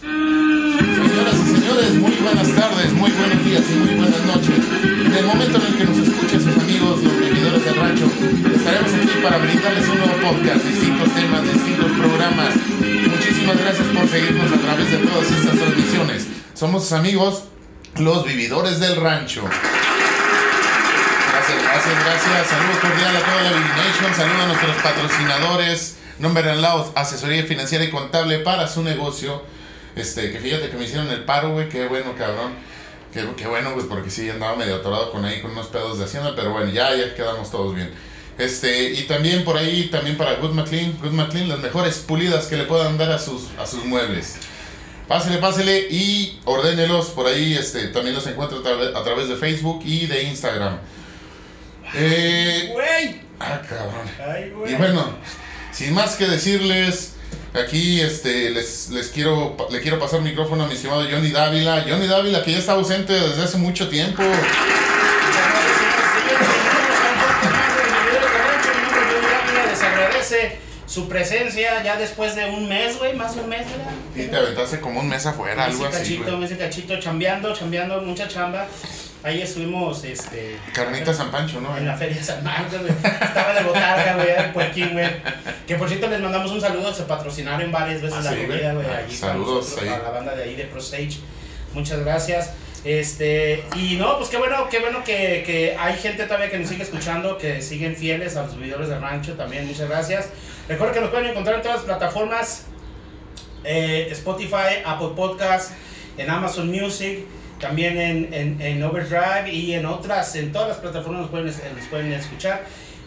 Señoras y señores, muy buenas tardes, muy buenos días y muy buenas noches. En el momento en el que nos escuchen sus amigos, los vividores del rancho, estaremos aquí para brindarles un nuevo podcast, distintos temas, distintos programas. Muchísimas gracias por seguirnos a través de todas estas transmisiones. Somos sus amigos, los vividores del rancho. Gracias, gracias, gracias. Saludos cordial a toda la Vivination. Saludos a nuestros patrocinadores. Number and Loud, asesoría financiera y contable para su negocio. Este, que fíjate que me hicieron el paro, güey. Qué bueno, cabrón. Qué, qué bueno, pues porque sí andaba medio atorado con ahí, con unos pedos de hacienda. Pero bueno, ya, ya quedamos todos bien. Este, y también por ahí, también para Good McLean. Good McLean, las mejores pulidas que le puedan dar a sus, a sus muebles. Pásele, pásele y ordénelos por ahí. Este, también los encuentro a, través- a través de Facebook y de Instagram. Eh, Güey. ah, cabrón. Ay, güey. Y bueno, sin más que decirles, aquí este, les, les quiero, le quiero pasar el micrófono a mi estimado Johnny Dávila. Johnny Dávila, que ya está ausente desde hace mucho tiempo. Les agradece su presencia ya después de un mes, güey, más de un mes, ¿verdad? Y te aventaste como un mes afuera, algo así, cachito, güey. mes cachito, chambeando, chambeando, mucha chamba. Ahí estuvimos, este... Carnita San Pancho, ¿no? En la Feria de San Marcos, güey. Estaba de botarga, güey, el puerquín, güey. Que por cierto les mandamos un saludo, se patrocinaron varias veces Ah, la sí, güey. comida, güey, Ah, saludos ahí. a la banda de ahí de Pro Stage. Muchas gracias. Este, y no, pues qué bueno, qué bueno que, que hay gente todavía que nos sigue escuchando, que siguen fieles a los videos del rancho también, muchas gracias. Recuerden que nos pueden encontrar en todas las plataformas, eh, Spotify, Apple Podcast, en Amazon Music, también en, en, en Overdrive y en otras, en todas las plataformas nos pueden, nos pueden escuchar.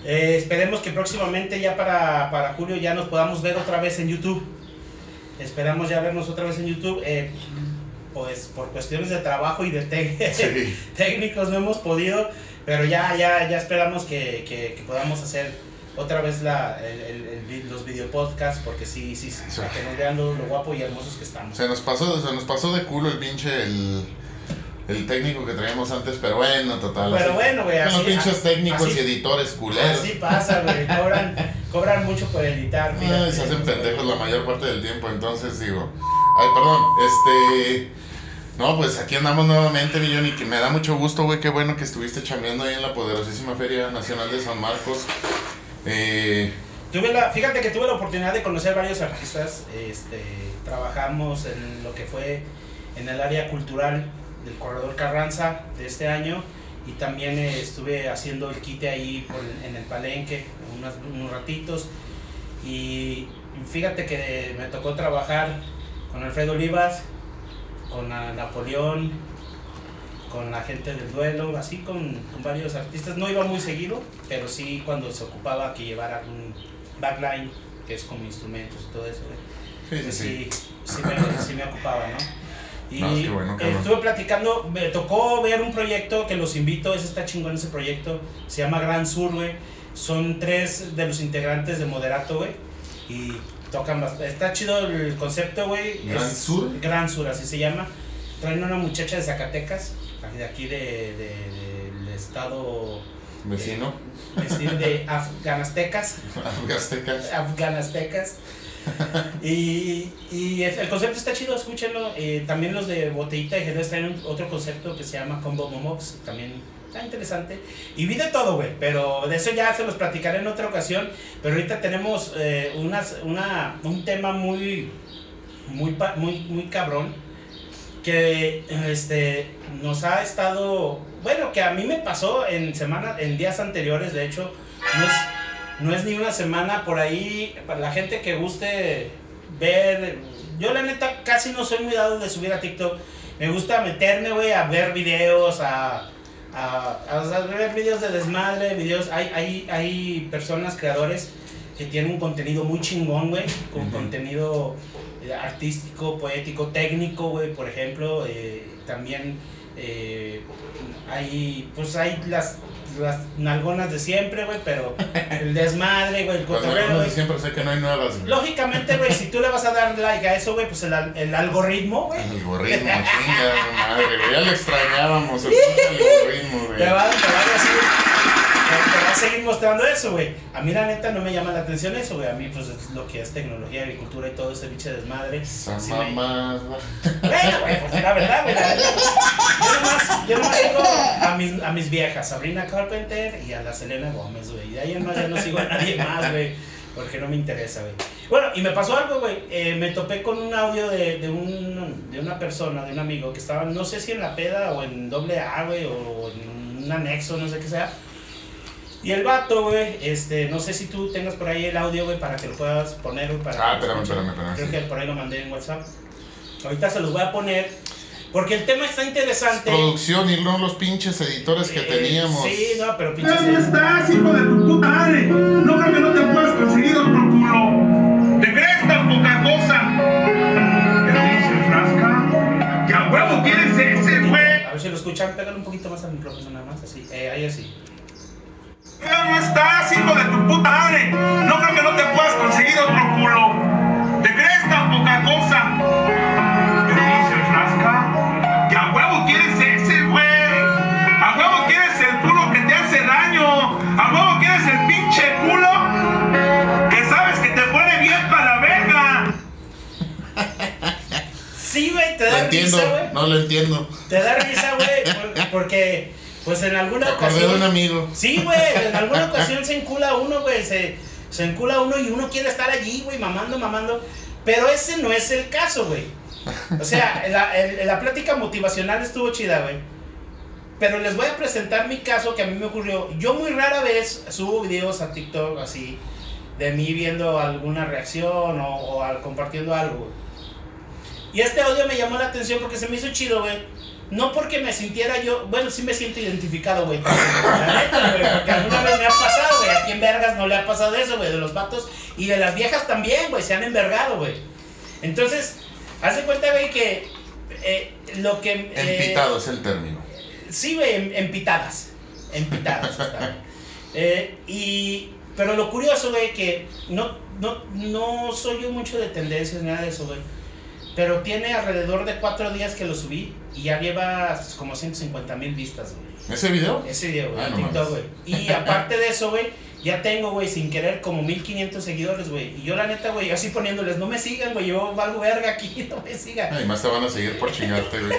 Eh, esperemos que próximamente ya para, para julio ya nos podamos ver otra vez en YouTube. Esperamos ya vernos otra vez en YouTube. eh, pues por cuestiones de trabajo y de Sí. técnicos no hemos podido, pero ya, ya, ya esperamos que, que, que podamos hacer otra vez la, el, el- los videopodcasts, porque sí, sí, sí, Sí. para que nos vean lo, lo guapo y hermosos que estamos. Se nos pasó, se nos pasó de culo el pinche, el, el técnico que traíamos antes, pero bueno, total. Pero así- bueno, güey, los pinches técnicos así- y editores culeros. Así pasa, güey, cobran, cobran mucho por editar. Ay, se hacen pendejos la mayor parte del tiempo, entonces digo. Ay, perdón, este. No, pues aquí andamos nuevamente, Millón, y que me da mucho gusto, güey. Qué bueno que estuviste chambeando ahí en la poderosísima Feria Nacional de San Marcos. Eh, Tuve la, fíjate que tuve la oportunidad de conocer varios artistas. Este, trabajamos en lo que fue en el área cultural del Corredor Carranza de este año y también eh, estuve haciendo el quite ahí en el palenque unos, unos ratitos. Y fíjate que me tocó trabajar con Alfredo Olivas, con Napoleón, con la gente del duelo, así con, con varios artistas. No iba muy seguido, pero sí cuando se ocupaba que llevara un backline, que es como instrumentos y todo eso. güey. sí, sí, sí. Sí, sí me, sí me ocupaba, ¿no? Y No, qué bueno, cabrón. estuve platicando, me tocó ver un proyecto que los invito, ese está chingón ese proyecto, se llama Gran Sur, güey. Son tres de los integrantes de Moderato, güey. Y tocan bastante. Está chido el concepto, güey. ¿Gran Es- Sur? Gran Sur, así se llama. Traen una muchacha de Zacatecas, de aquí de, de- del estado Vecino, vecino de Afganastecas. Aztecas. Afganastecas. Y, y el concepto está chido, escúchenlo. Eh, también los de Botellita y Jerez traen otro concepto que se llama Combo Momox, también está interesante. Y vi de todo, güey, pero de eso ya se los platicaré en otra ocasión. Pero ahorita tenemos eh, unas, una, un tema muy, muy, muy, muy cabrón que este, nos ha estado, bueno, que a mí me pasó en semanas, en días anteriores, de hecho, no es, no es ni una semana por ahí, para la gente que guste ver, yo la neta casi no soy muy dado de subir a TikTok, me gusta meterme, güey, a ver videos, a, a, a- ver videos de desmadre, videos, hay, hay, hay personas, creadores, que tienen un contenido muy chingón, güey, con contenido eh, artístico, poético, técnico, güey, por ejemplo, eh, también eh, hay, pues hay las, las nalgonas de siempre, güey, pero el desmadre, güey, el cotorreo, de siempre sé que no hay nuevas, güey. Lógicamente, güey, si tú le vas a dar like a eso, güey, pues el, el algoritmo, güey, El algoritmo, chinga, madre, güey. Ya lo extrañábamos, el algoritmo, güey. te va, te va a decir, te va a seguir mostrando eso, güey. A mí, la neta, no me llama la atención eso, güey. A mí, pues, es lo que es tecnología, agricultura y todo ese biche desmadre. Esa sí me- mamada. Bueno, güey, pues la verdad, güey. la neta. Yo nomás, yo nomás sigo a mis, a mis viejas, Sabrina Carpenter y a la Selena Gómez, güey. Y de ahí en más ya no sigo a nadie más, güey. Porque no me interesa, güey. Bueno, y me pasó algo, güey. Eh, me topé con un audio de, de, un, de una persona, de un amigo, que estaba, no sé si en la peda o en doble A, güey, o en un anexo, no sé qué sea. Y el vato, güey, este, no sé si tú tengas por ahí el audio, güey, para que lo puedas poner, güey, para Ah, espérame, espérame, espérame, Creo sí. que por ahí lo mandé en WhatsApp. Ahorita se los voy a poner, porque el tema está interesante. Producción y no los pinches editores que Eh, teníamos. Sí, no, pero pinches... ¿Dónde estás, hijo de tu puta madre? No creo que no te puedas conseguir otro culo. ¿Te crees tan poca cosa? ¿Te dices, rasca? ¿Que a huevo quieres ese, güey? A ver si lo escuchan, pégale un poquito más al micrófono nada más, así. Eh, ahí así. ¿Dónde estás, hijo de tu puta madre? No creo que no te puedas conseguir otro culo. ¿Te crees tan poca cosa? ¿Te dices, rasca? ¿Que a huevo quieres ese, güey? ¿A huevo quieres el culo que te hace daño? ¿A huevo quieres el pinche culo? Que sabes que te pone bien para la verga. Sí, güey, te da risa, güey. no lo entiendo. Te da risa, güey, por- porque, pues en alguna acordé ocasión... de un amigo. Sí, güey, en alguna ocasión se encula uno, güey, se, se encula uno y uno quiere estar allí, güey, mamando, mamando. Pero ese no es el caso, güey. O sea, la, el- la plática motivacional estuvo chida, güey. Pero les voy a presentar mi caso que a mí me ocurrió. Yo muy rara vez subo videos a TikTok así, de mí viendo alguna reacción o, o al- compartiendo algo, güey. Y este audio me llamó la atención porque se me hizo chido, güey. No porque me sintiera yo, bueno, sí me siento identificado, güey. La neta, güey, porque alguna vez me ha pasado, güey. A quien vergas no le ha pasado eso, güey, de los vatos. Y de las viejas también, güey, se han envergado, güey. Entonces, haz de cuenta, güey, que eh, lo que... eh, Empitado es el término. Sí, güey, em- empitadas. Empitadas. Eh, y, pero lo curioso, güey, que no, no, no soy yo mucho de tendencias, nada de eso, güey. Pero tiene alrededor de cuatro días que lo subí y ya lleva como 150 mil vistas, güey. ¿Ese video? Ese video, güey, Ah, no TikTok, güey. Y aparte de eso, güey, ya tengo, güey, sin querer, como 1500 seguidores, güey. Y yo, la neta, güey, así poniéndoles, no me sigan, güey, yo valgo verga aquí, no me sigan. Ay, más te van a seguir por chingarte, güey.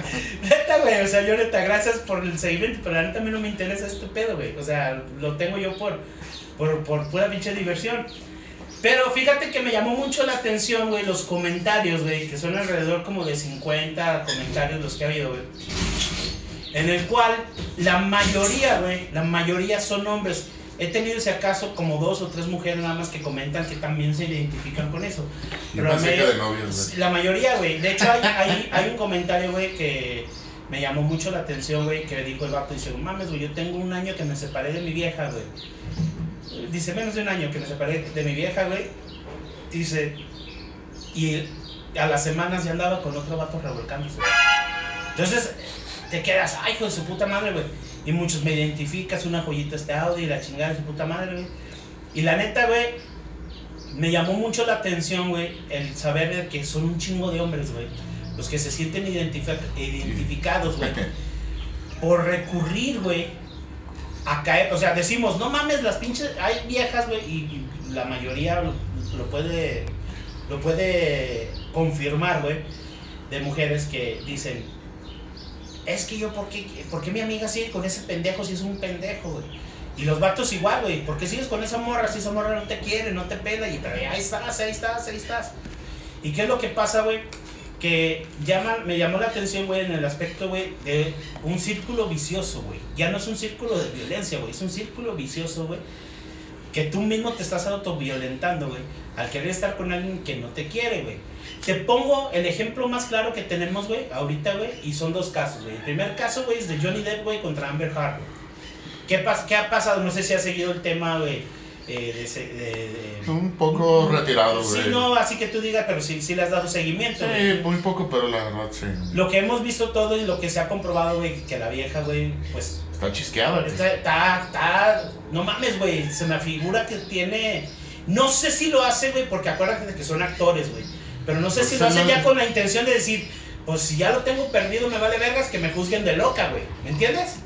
Neta, güey, o sea, yo neta, gracias por el seguimiento, pero la neta a mí no me interesa este pedo, güey. O sea, lo tengo yo por, por, por pura pinche diversión. Pero fíjate que me llamó mucho la atención, güey, los comentarios, güey, que son alrededor como de 50 comentarios los que ha habido, güey. En el cual la mayoría, güey, la mayoría son hombres. He tenido ese acaso como dos o tres mujeres nada más que comentan que también se identifican con eso. Pero me- que de novios, la mayoría, güey. De hecho, hay, hay, hay un comentario, güey, que me llamó mucho la atención, güey, que dijo el vato. Dice, mames, güey, yo tengo un año que me separé de mi vieja, güey. Dice, menos de un año que me separé de mi vieja, güey. Dice, y a las semanas ya andaba con otro vato revolcándose. Entonces, te quedas, ay, hijo de su puta madre, güey. Y muchos me identificas, una joyita este audio y la chingada de su puta madre, güey. Y la neta, güey, me llamó mucho la atención, güey, el saber de que son un chingo de hombres, güey. Los que se sienten identifi- identificados, güey. Por recurrir, güey, a caer. O sea, decimos, no mames, las pinches. Hay viejas, güey, y, la mayoría lo, puede. Lo puede confirmar, güey. De mujeres que dicen. Es que yo, ¿por qué, por qué mi amiga sigue con ese pendejo si es un pendejo, güey? Y los vatos igual, güey. ¿Por qué sigues con esa morra si esa morra no te quiere, no te pela? Y ahí estás, ahí estás, ahí estás. ¿Y qué es lo que pasa, güey? Que llama, me llamó la atención, güey, en el aspecto, güey, de un círculo vicioso, güey. Ya no es un círculo de violencia, güey. Es un círculo vicioso, güey. Que tú mismo te estás autoviolentando, güey. Al querer estar con alguien que no te quiere, güey. Te pongo el ejemplo más claro que tenemos, güey, ahorita, güey. Y son dos casos, güey. El primer caso, güey, es de Johnny Depp, güey, contra Amber Heard, güey. ¿Qué, ¿Qué ha pasado? No sé si has seguido el tema, güey, eh, de, ese- de- de- Un poco retirado, güey. Sí, no, así que tú digas, pero sí, sí le has dado seguimiento, güey. Sí, muy poco, pero la verdad sí. Lo que hemos visto todo y lo que se ha comprobado, güey, que la vieja, güey, pues Está chisqueada, güey. está, está, está- no mames, güey, se me figura que tiene, no sé si lo hace, güey, porque acuérdate de que son actores, güey, pero no sé Pues si lo hace no- ya con la intención de decir, pues si ya lo tengo perdido, me vale vergas que me juzguen de loca, güey. ¿Me entiendes?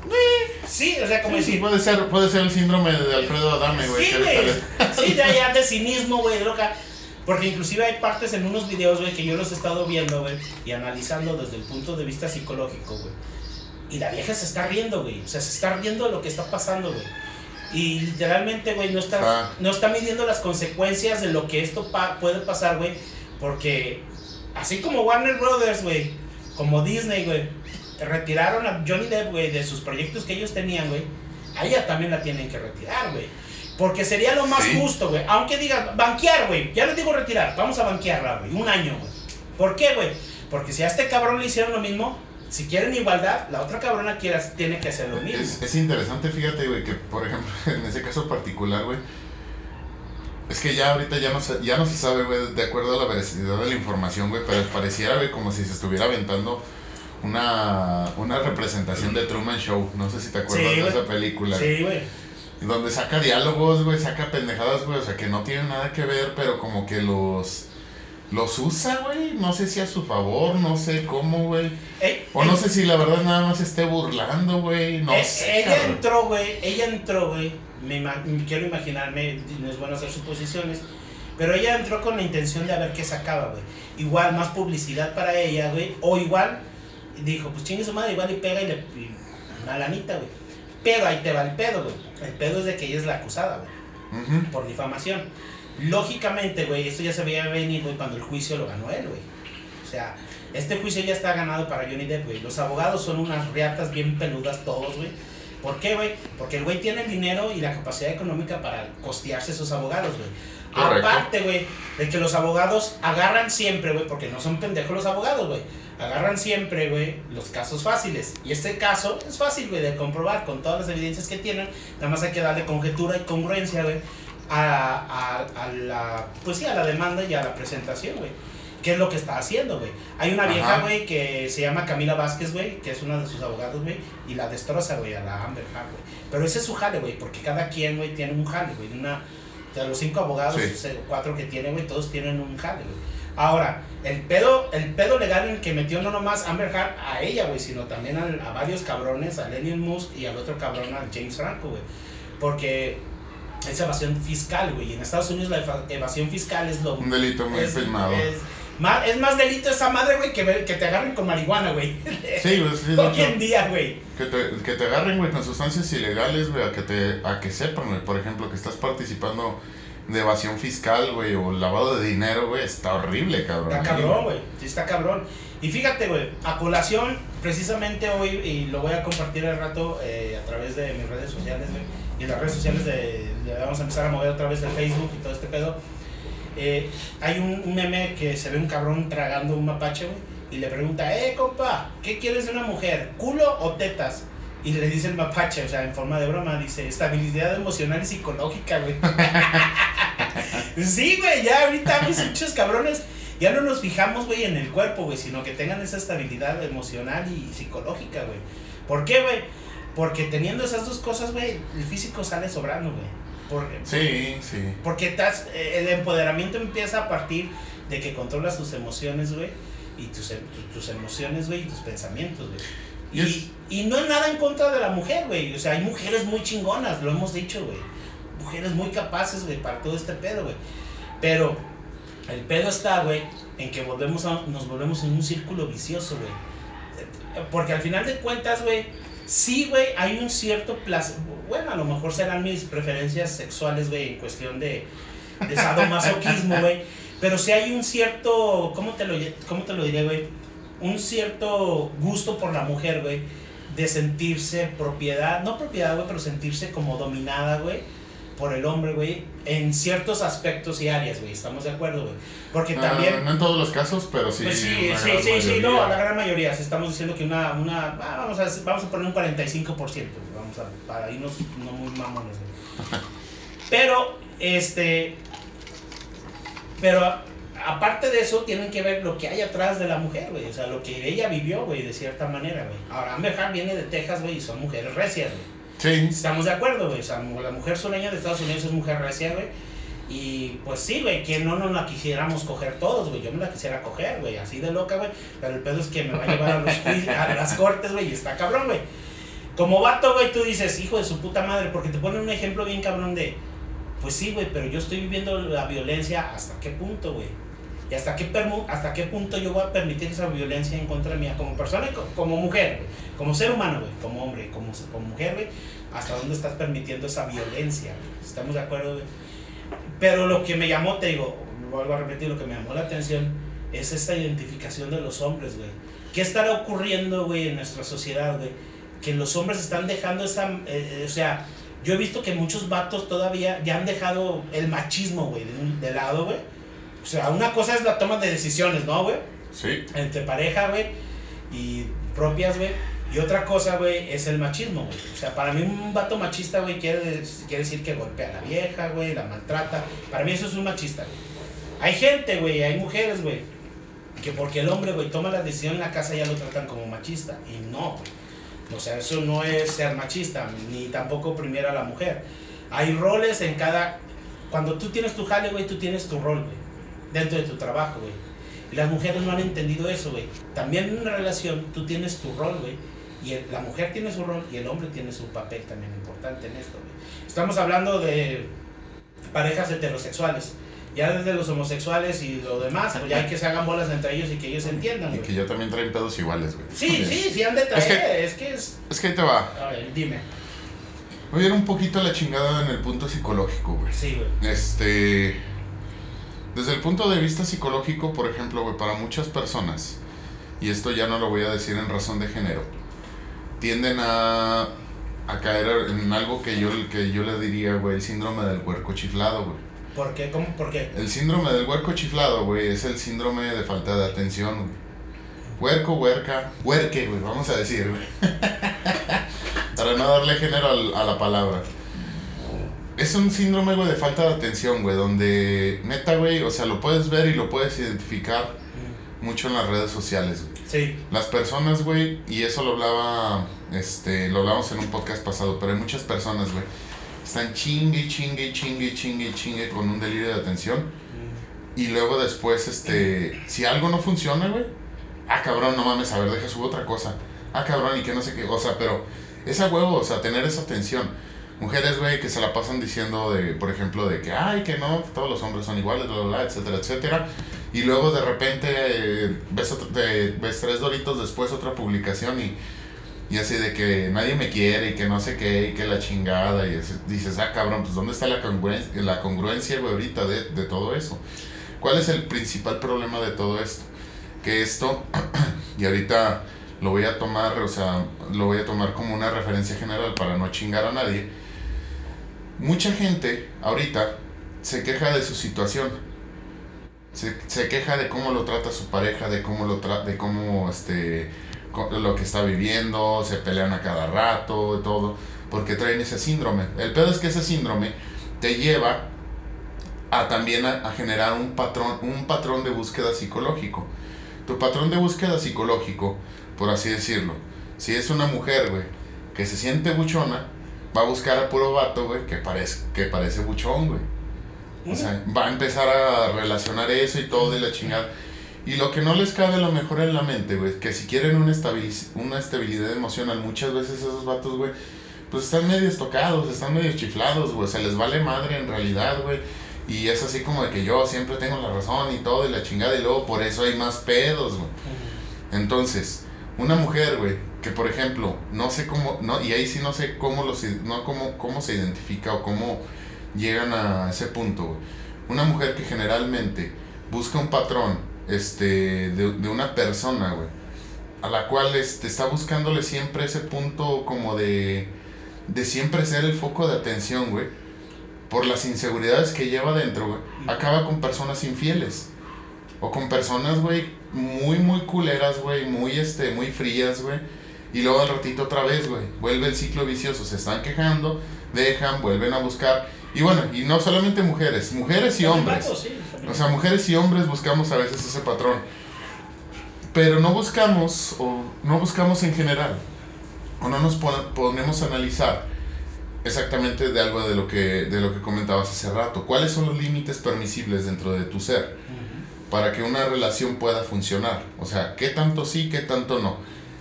Sí, o sea, como Sí, sí, decir. puede ser, puede ser el síndrome de Alfredo Adame, güey. Sí, güey. Sí, de allá de cinismo, güey, loca. Porque inclusive hay partes en unos videos, güey, que yo los he estado viendo, güey, y analizando desde el punto de vista psicológico, güey. Y la vieja se está riendo, güey. O sea, se está riendo de lo que está pasando, güey. Y literalmente, güey, no está, Ah. no está midiendo las consecuencias de lo que esto pa- puede pasar, güey. Porque así como Warner Brothers, güey, como Disney, güey, retiraron a Johnny Depp, güey, de sus proyectos que ellos tenían, güey, a ella también la tienen que retirar, güey. Porque sería lo más Sí. justo, güey. Aunque digan, banquear, güey. Ya les digo retirar. Vamos a banquearla, güey. Un año, güey. ¿Por qué, güey? Porque si a este cabrón le hicieron lo mismo, si quieren igualdad, la otra cabrona quiera, tiene que hacer lo mismo. Es, es interesante, fíjate, güey, que por ejemplo, en ese caso particular, güey, es que ya ahorita ya no se, ya no se sabe, güey, de acuerdo a la veracidad de la información, güey, pero pareciera, güey, como si se estuviera aventando una, una representación de Truman Show. No sé si te acuerdas Sí, de esa película. Sí, güey. Donde saca diálogos, güey, saca pendejadas, güey, o sea, que no tienen nada que ver, pero como que los... Los usa, güey, no sé si a su favor, no sé cómo, güey. Ey, O no sé si la verdad nada más esté burlando, güey, no Eh, sé. ella cabrón. entró, güey, ella entró, güey, me quiero imaginarme, no es bueno hacer suposiciones, pero ella entró con la intención de a ver qué sacaba, güey. Igual, más publicidad para ella, güey, o igual, dijo, pues chingue su madre, igual y pega y le... y una lanita, güey. Pero ahí te va el pedo, güey. El pedo es de que ella es la acusada, güey, Ujú. por difamación. Lógicamente, güey, esto ya se veía venir, güey, cuando el juicio lo ganó él, güey. O sea, este juicio ya está ganado para Johnny Depp, güey. Los abogados son unas riatas bien peludas todos, güey. ¿Por qué, güey? Porque el güey tiene el dinero y la capacidad económica para costearse esos abogados, güey. Aparte, güey, de que los abogados agarran siempre, güey, porque no son pendejos los abogados, güey. Agarran siempre, güey, los casos fáciles. Y este caso es fácil, güey, de comprobar con todas las evidencias que tienen. Nada más hay que darle conjetura y congruencia, güey, a, a- a la, pues sí, a la demanda y a la presentación, güey. ¿Qué es lo que está haciendo, güey? Hay una vieja, güey, que se llama Camila Vázquez, güey, que es una de sus abogados, güey, y la destroza, güey, a la Amber Heard, güey. Pero ese es su jale, güey, porque cada quien, güey, tiene un jale, güey. de Una, de los cinco abogados, Sí. cuatro que tiene, güey, todos tienen un jale, güey. Ahora, el pedo, el pedo legal en el que metió no nomás Amber Heard a ella, güey, sino también al- a, varios cabrones, a Lenny Musk y al otro cabrón, a James Franco, güey. Porque es evasión fiscal, güey. y En Estados Unidos la eva- evasión fiscal es lo Un delito muy es, filmado. es más, es más delito esa madre, güey, que, que te agarren con marihuana, güey. Sí, güey, sí, Hoy en día, güey. que te, que te agarren, güey, con sustancias ilegales, güey, a que te, a que sepan, güey, por ejemplo, que estás participando de evasión fiscal, güey, o lavado de dinero, güey, está horrible, cabrón. Está cabrón, güey. Sí, está cabrón. Y fíjate, güey, a colación, precisamente hoy, y lo voy a compartir al rato eh, a través de mis redes sociales, güey. Y en las redes sociales de, de- vamos a empezar a mover otra vez el Facebook y todo este pedo. Eh, hay un, meme que se ve un cabrón tragando un mapache. Y le pregunta, eh, compa, ¿qué quieres de una mujer? ¿Culo o tetas? Y le dice el mapache, o sea, en forma de broma, dice, estabilidad emocional y psicológica, güey. sí, güey, ya ahorita mis muchos cabrones ya no nos fijamos, güey, en el cuerpo, güey, sino que tengan esa estabilidad emocional y psicológica, güey. ¿Por qué, güey? Porque teniendo esas dos cosas, güey, el físico sale sobrando, güey. Sí, sí. porque estás, eh, el empoderamiento empieza a partir de que controlas tus emociones, güey, y tus, em- tu- tus emociones, güey, y tus pensamientos, güey. Y Y, no es nada en contra de la mujer, güey. O sea, hay mujeres muy chingonas, lo hemos dicho, güey. Mujeres muy capaces, güey, para todo este pedo, güey. Pero el pedo está, güey, en que volvemos a, nos volvemos en un círculo vicioso, güey. Porque al final de cuentas, güey, sí, güey, hay un cierto placer. Bueno, a lo mejor serán mis preferencias sexuales, güey, en cuestión de, sadomasoquismo, güey. Pero sí hay un cierto, ¿cómo te lo, cómo te lo diré, güey? Un cierto gusto por la mujer, güey. De sentirse propiedad, no propiedad, güey, pero sentirse como dominada, güey, por el hombre, güey, en ciertos aspectos y áreas, güey. Estamos de acuerdo, güey. Porque Ah, también. no en todos los casos, pero sí. Pues sí, sí, sí, sí, no, la gran mayoría. Si estamos diciendo que una, una ah, vamos, a, vamos a poner un 45%, güey, vamos a, para irnos no muy mamones, güey. Pero, este, pero aparte de eso, tienen que ver lo que hay atrás de la mujer, güey, o sea, lo que ella vivió, güey, de cierta manera, güey. Ahora, Amber Heard viene de Texas, güey, y son mujeres recias, güey. Sí, Estamos de acuerdo, güey. O sea, la mujer sureña de Estados Unidos es mujer recia, güey. Y pues sí, güey, que no nos la quisiéramos coger todos, güey. Yo me la quisiera coger, güey, así de loca, güey. Pero el pedo es que me va a llevar a, los a las cortes, güey, y está cabrón, güey. Como vato, güey, tú dices, hijo de su puta madre, porque te ponen un ejemplo bien cabrón de, pues sí, güey, pero yo estoy viviendo la violencia hasta qué punto, güey. Y hasta qué, hasta qué punto yo voy a permitir esa violencia en contra mía como persona como mujer. Como ser humano, güey. Como hombre, como, como mujer, güey. Hasta dónde estás permitiendo esa violencia. ¿Estamos de acuerdo? Pero lo que me llamó, te digo, vuelvo a repetir, lo que me llamó la atención es esta identificación de los hombres, güey. ¿Qué estará ocurriendo, güey, en nuestra sociedad, güey? Que los hombres están dejando esa... eh, eh, o sea, yo he visto que muchos vatos todavía ya han dejado el machismo, güey, de, de lado, güey. O sea, una cosa es la toma de decisiones, ¿no, güey? Sí. Entre pareja, güey, y propias, güey. Y otra cosa, güey, es el machismo, güey. O sea, para mí un vato machista, güey, quiere, quiere decir que golpea a la vieja, güey, la maltrata. Para mí eso es un machista, güey. Hay gente, güey, hay mujeres, güey, que porque el hombre, güey, toma la decisión en la casa ya lo tratan como machista. Y no, güey. O sea, eso no es ser machista, ni tampoco oprimir a la mujer. Hay roles en cada... Cuando tú tienes tu jale, güey, tú tienes tu rol, güey. Dentro de tu trabajo, güey. Y las mujeres no han entendido eso, güey. También en una relación tú tienes tu rol, güey. Y el- la mujer tiene su rol y el hombre tiene su papel también importante en esto, güey. Estamos hablando de parejas heterosexuales. Ya desde los homosexuales y lo demás, pues ya hay que se hagan bolas entre ellos y que ellos entiendan, Y güey. que ya también traen pedos iguales, güey. Sí, sí, sí han de traer. Es que- Es que es... Es que ahí te va. A ver, dime. Voy a ir un poquito a la chingada en el punto psicológico, güey. Sí, güey. Este. Desde el punto de vista psicológico, por ejemplo, güey, para muchas personas, y esto ya no lo voy a decir en razón de género, tienden a, a caer en algo que yo, que yo le diría, güey, el síndrome del huerco chiflado, güey. ¿Por qué? ¿Cómo? ¿Por qué? El síndrome del huerco chiflado, güey, es el síndrome de falta de atención, güey. Huerco, huerca, huerque, güey, vamos a decir, güey. Para no darle género a la palabra. Es un síndrome, güey, de falta de atención, güey, donde, neta, güey, o sea, lo puedes ver y lo puedes identificar mucho en las redes sociales, güey. Sí. Las personas, güey, y eso lo hablaba, este, lo hablamos en un podcast pasado, pero hay muchas personas, güey, están chingue, chingue, chingue, chingue, chingue con un delirio de atención. Y luego después, este, si algo no funciona, güey, ah, cabrón, no mames, a ver, deja subo otra cosa. Ah, cabrón, y que no sé qué, o sea, pero esa huevo, o sea, tener esa atención. Mujeres, güey, que se la pasan diciendo de, por ejemplo, de que, ay, que no, todos los hombres son iguales, bla, bla, bla, etcétera, etcétera. Y luego de repente ves, otro- te- ves tres doritos después otra publicación y, y así de que nadie me quiere y que no sé qué y que la chingada. Y así- dices, ah, cabrón, pues ¿dónde está la congruencia, la congruencia, güey, ahorita de, de todo eso? ¿Cuál es el principal problema de todo esto? Que esto, y ahorita lo voy a tomar, o sea, lo voy a tomar como una referencia general para no chingar a nadie. Mucha gente ahorita se queja de su situación. Se, se queja de cómo lo trata su pareja, de cómo lo tra de cómo este lo que está viviendo, se pelean a cada rato todo, porque traen ese síndrome. El pedo es que ese síndrome te lleva a también a, a generar un patrón, un patrón de búsqueda psicológico. Tu patrón de búsqueda psicológico, por así decirlo, si es una mujer, güey, que se siente buchona, va a buscar a puro vato, güey, que parece, que parece buchón, güey. O sea, va a empezar a relacionar eso y todo de la chingada. Y lo que no les cabe a lo mejor en la mente, güey, que si quieren una, una estabilidad emocional, muchas veces esos vatos, güey, pues están medio estocados, están medio chiflados, güey, se les vale madre en realidad, güey. Y es así como de que yo siempre tengo la razón y todo, y la chingada, y luego por eso hay más pedos, güey. Entonces, una mujer, güey, que por ejemplo, no sé cómo, no, y ahí sí no sé cómo los, no cómo, cómo se identifica o cómo llegan a ese punto, güey. Una mujer que generalmente busca un patrón, este, de, de una persona, güey, a la cual este, está buscándole siempre ese punto como de, de siempre ser el foco de atención, güey, por las inseguridades que lleva dentro, güey, acaba con personas infieles. O con personas, güey, muy, muy culeras, güey, muy, este, muy frías, güey. Y luego al ratito otra vez, güey, vuelve el ciclo vicioso. Se están quejando, dejan, vuelven a buscar. Y bueno, y no solamente mujeres, mujeres y hombres. O sea, mujeres y hombres buscamos a veces ese patrón. Pero no buscamos, o no buscamos en general, o no nos pon- ponemos a analizar exactamente de algo de lo que de lo que comentabas hace rato. ¿Cuáles son los límites permisibles dentro de tu ser. Para que una relación pueda funcionar? O sea, ¿qué tanto sí, qué tanto no?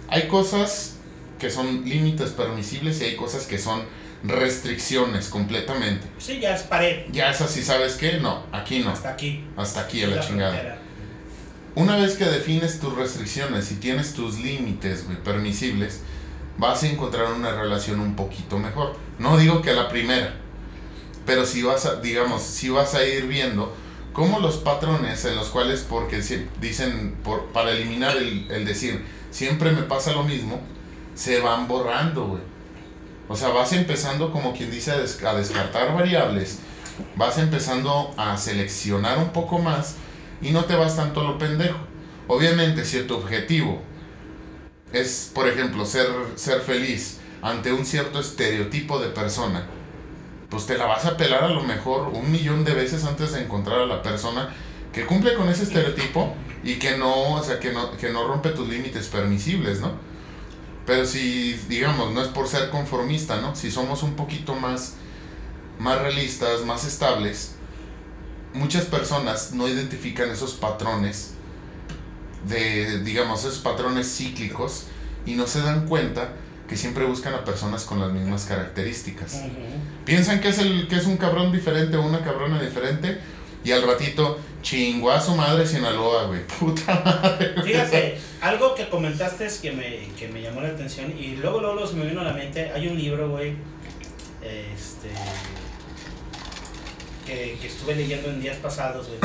Hay cosas que son límites permisibles y hay cosas que son restricciones completamente. Sí, ya es pared. Ya es así, ¿sabes qué? No, aquí no. Hasta aquí. Hasta aquí a la chingada. frontera. Una vez que defines tus restricciones y tienes tus límites permisibles, vas a encontrar una relación un poquito mejor. No digo que a la primera, pero si vas a, digamos, si vas a ir viendo cómo los patrones en los cuales, porque dicen, por, para eliminar el, el decir, siempre me pasa lo mismo, se van borrando, güey. O sea, vas empezando como quien dice a, des- a descartar variables, vas empezando a seleccionar un poco más y no te vas tanto lo pendejo. Obviamente, si tu objetivo es, por ejemplo, ser, ser feliz ante un cierto estereotipo de persona, pues te la vas a pelar a lo mejor un millón de veces antes de encontrar a la persona que cumple con ese estereotipo y que no, o sea, que no, que no rompe tus límites permisibles, ¿no? Pero si, digamos, no es por ser conformista, ¿no? Si somos un poquito más, más realistas, más estables, muchas personas no identifican esos patrones de, digamos, esos patrones cíclicos y no se dan cuenta que siempre buscan a personas con las mismas características. Piensan que es, el, que es un cabrón diferente o una cabrona diferente y al ratito chingó a su madre Sinaloa, güey. Puta madre. Fíjate, algo que comentaste es que me, que me llamó la atención y luego, luego, luego se me vino a la mente, hay un libro, güey, este, que, que estuve leyendo en días pasados, güey,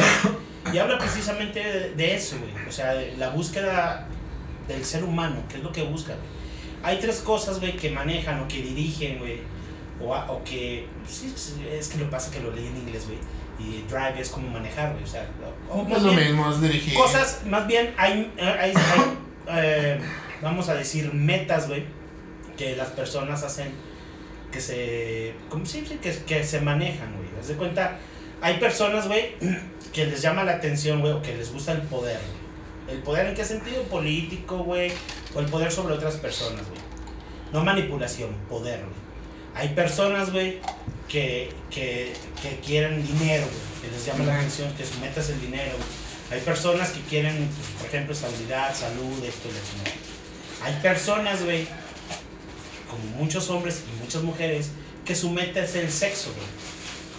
y habla precisamente de, de eso, güey, o sea, de la búsqueda del ser humano, qué es lo que busca, güey. Hay tres cosas, güey, que manejan o que dirigen, güey, o, o que, sí, sí, es que lo pasa que lo leí en inglés, güey, y drive es como manejar, güey, o sea, o- o Es más lo bien- mismo, es dirigir. cosas, más bien hay, hay- hay, eh, vamos a decir, metas, güey, que las personas hacen que se, como sí, sí, que, que se manejan, güey. Haz de cuenta, hay personas, güey, que les llama la atención, güey, o que les gusta el poder, güey. ¿El poder en qué sentido? Político, güey, o el poder sobre otras personas, güey. No manipulación, poder, güey. Hay personas, güey, que, que, que quieren dinero, güey, que les llama la atención, que su meta es el dinero, güey. Hay personas que quieren, pues, por ejemplo, estabilidad, salud, esto y la chingada. Hay personas, güey, como muchos hombres y muchas mujeres, que su meta es el sexo, güey.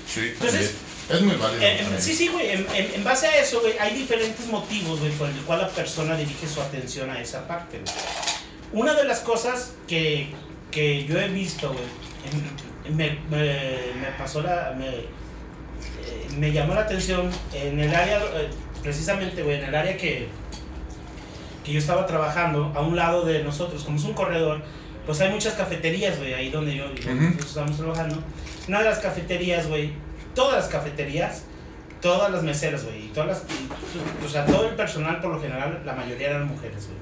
Sí, Entonces, también. Es muy válido. Eh, eh, sí, sí, güey. En, en- en base a eso, güey, hay diferentes motivos, güey, por el cual la persona dirige su atención a esa parte, güey. Una de las cosas que, que yo he visto, güey, me, me- me pasó la. Me, eh, me llamó la atención en el área, eh, precisamente, güey, en el área que, que yo estaba trabajando, a un lado de nosotros, como es un corredor, pues hay muchas cafeterías, güey, ahí donde yo Ujú. nosotros estábamos trabajando. Una de las cafeterías, güey, todas las cafeterías, todas las meseras, güey, y todas las, y- o sea, todo el personal por lo general, la mayoría eran mujeres, güey.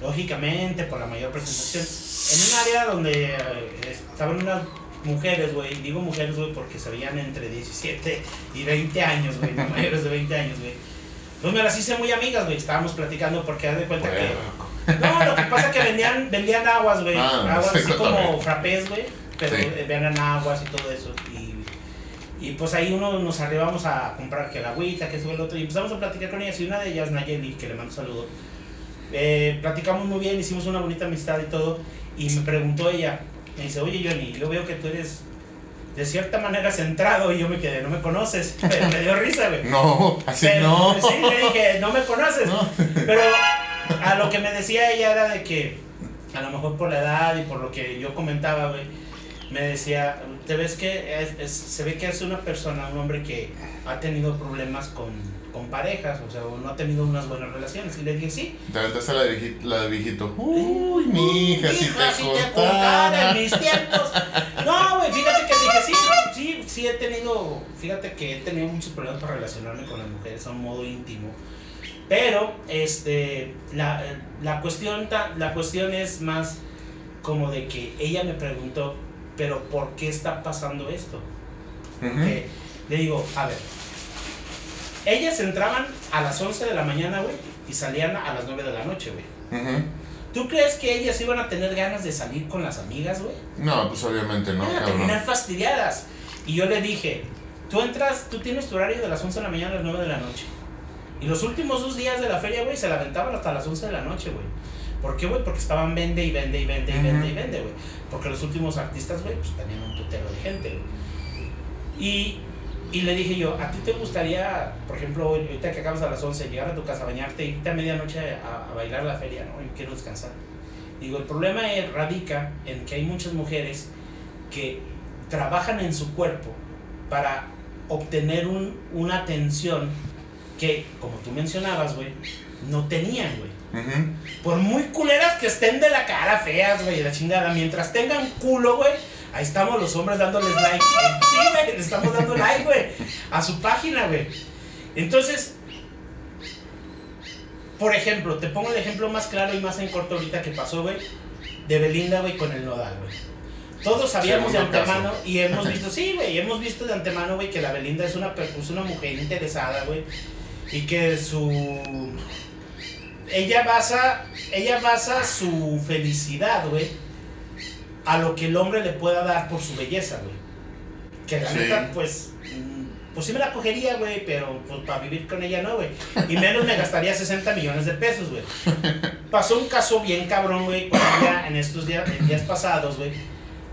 Lógicamente, por la mayor presentación. En un área donde eh, estaban unas mujeres, güey, digo mujeres, güey, porque se veían entre 17 y 20 años, güey, no mayores de 20 años, güey. Pues me las hice muy amigas, güey, estábamos platicando porque haz de cuenta que... No, lo que pasa es que vendían, vendían aguas, güey. Ah, aguas sí, así como frappés, güey. Pero Sí. eh, vendían aguas y todo eso. Y, pues ahí uno nos arribamos a comprar que la agüita, que y el otro. Y empezamos a platicar con ellas. Y una de ellas, Nayeli, que le mando un saludo. eh, platicamos muy bien, hicimos una bonita amistad y todo. Y me preguntó ella, me dice, oye Johnny, yo veo que tú eres de cierta manera centrado. Y yo me quedé, no me conoces. Pero me dio risa, güey. No, así Pero- no. Sí, le dije, no me conoces. No. Pero a lo que me decía ella era de que, a lo mejor por la edad y por lo que yo comentaba, güey, me decía, te ves que es- es- se ve que es una persona, un hombre que ha tenido problemas con, con parejas, o sea, o no ha tenido unas buenas relaciones. Y le dije, sí. Te aventaste la de viejito. La de viejito. Uy, mi hija, si te si te contara. mis tiempos. No, güey, fíjate que dije, sí, sí, sí he tenido, fíjate que he tenido muchos problemas para relacionarme con las mujeres a un modo íntimo. Pero, este, la, la, cuestión, la cuestión es más como de que ella me preguntó, pero ¿por qué está pasando esto? Le digo, a ver, ellas entraban a las 11 de la mañana, güey, y salían a las 9 de la noche, güey. ¿Tú crees que ellas iban a tener ganas de salir con las amigas, güey? No, pues obviamente no, Iban a terminar fastidiadas. Y yo le dije, tú entras, tú tienes tu horario de las 11 de la mañana a las 9 de la noche. Y los últimos dos días de la feria, güey, se la aventaban hasta las 11 de la noche, güey. ¿Por qué, güey? Porque estaban vende y vende y vende y vende y vende, güey. Porque los últimos artistas, güey, pues tenían un putero de gente, güey. Y, y le dije yo, ¿a ti te gustaría, por ejemplo, hoy- ahorita que acabas a las 11, llegar a tu casa, bañarte, irte a medianoche a, a bailar la feria, ¿no? Y quiero descansar. Digo, el problema es- radica en que hay muchas mujeres que trabajan en su cuerpo para obtener un, una atención que, como tú mencionabas, güey, no tenían, güey. Por muy culeras que estén de la cara, feas, güey, la chingada, mientras tengan culo, güey, ahí estamos los hombres dándoles like. Sí, güey, le estamos dando like, güey, a su página, güey. Entonces, por ejemplo, te pongo el ejemplo más claro y más en corto ahorita que pasó, güey, de Belinda, güey, con el nodal, güey. Todos sabíamos de caso. antemano y hemos visto, sí, güey, hemos visto de antemano, güey, que la Belinda es una, es una mujer interesada, güey, y que su ella basa, ella basa su felicidad, güey, a lo que el hombre le pueda dar por su belleza, güey. Que la Sí. neta, pues, pues sí me la cogería, güey, pero pues, para vivir con ella no, güey. Y menos me gastaría 60 millones de pesos, güey. Pasó un caso bien cabrón, güey, en estos días, en días pasados, güey,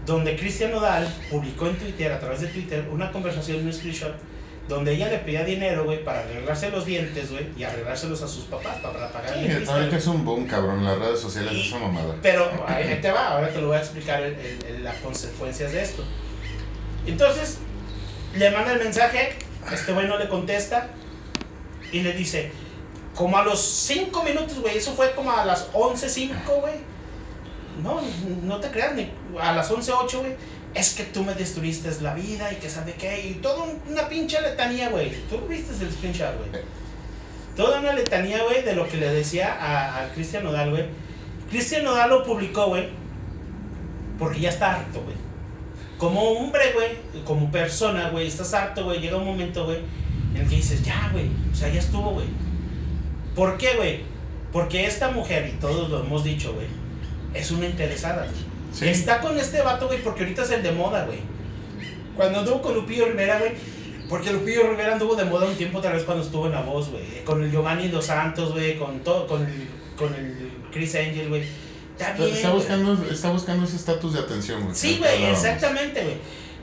donde Cristian Nodal publicó en Twitter, a través de Twitter, una conversación, un screenshot, donde ella le pedía dinero, güey, para arreglarse los dientes, güey, y arreglárselos a sus papás, para pagarle Sí, ahorita güey. es un boom, cabrón, las redes sociales, Y- esa mamada. Pero ahí te va, ahora te lo voy a explicar el- el- el- las consecuencias de esto. Entonces, le manda el mensaje, este güey no le contesta y le dice, como a los 5 minutos, güey, eso fue como a las 11.05, güey. No, no te creas, ni a las 11.08, güey. Es que tú me destruiste la vida y que sabe qué, y toda un- una pinche letanía, güey. Tú viste el screenshot, güey. Toda una letanía, güey, de lo que le decía a, a Cristian Nodal, güey. Cristian Nodal lo publicó, güey, porque ya está harto, güey. Como hombre, güey, como persona, güey, estás harto, güey. Llega un momento, güey, en el que dices, ya, güey, o sea, ya estuvo, güey. ¿Por qué, güey? Porque esta mujer, y todos lo hemos dicho, güey, es una interesada, güey. Sí. Está con este vato, güey, porque ahorita es el de moda, güey. Cuando anduvo con Lupillo Rivera, güey, porque Lupillo Rivera anduvo de moda un tiempo, tal vez cuando estuvo en La Voz, güey. Con el Giovanni Dos Santos, güey, con todo, con el, con el Chris Angel, güey. Está Está, bien, está güey. buscando, está buscando ese estatus de atención, güey. Sí, güey, exactamente, güey.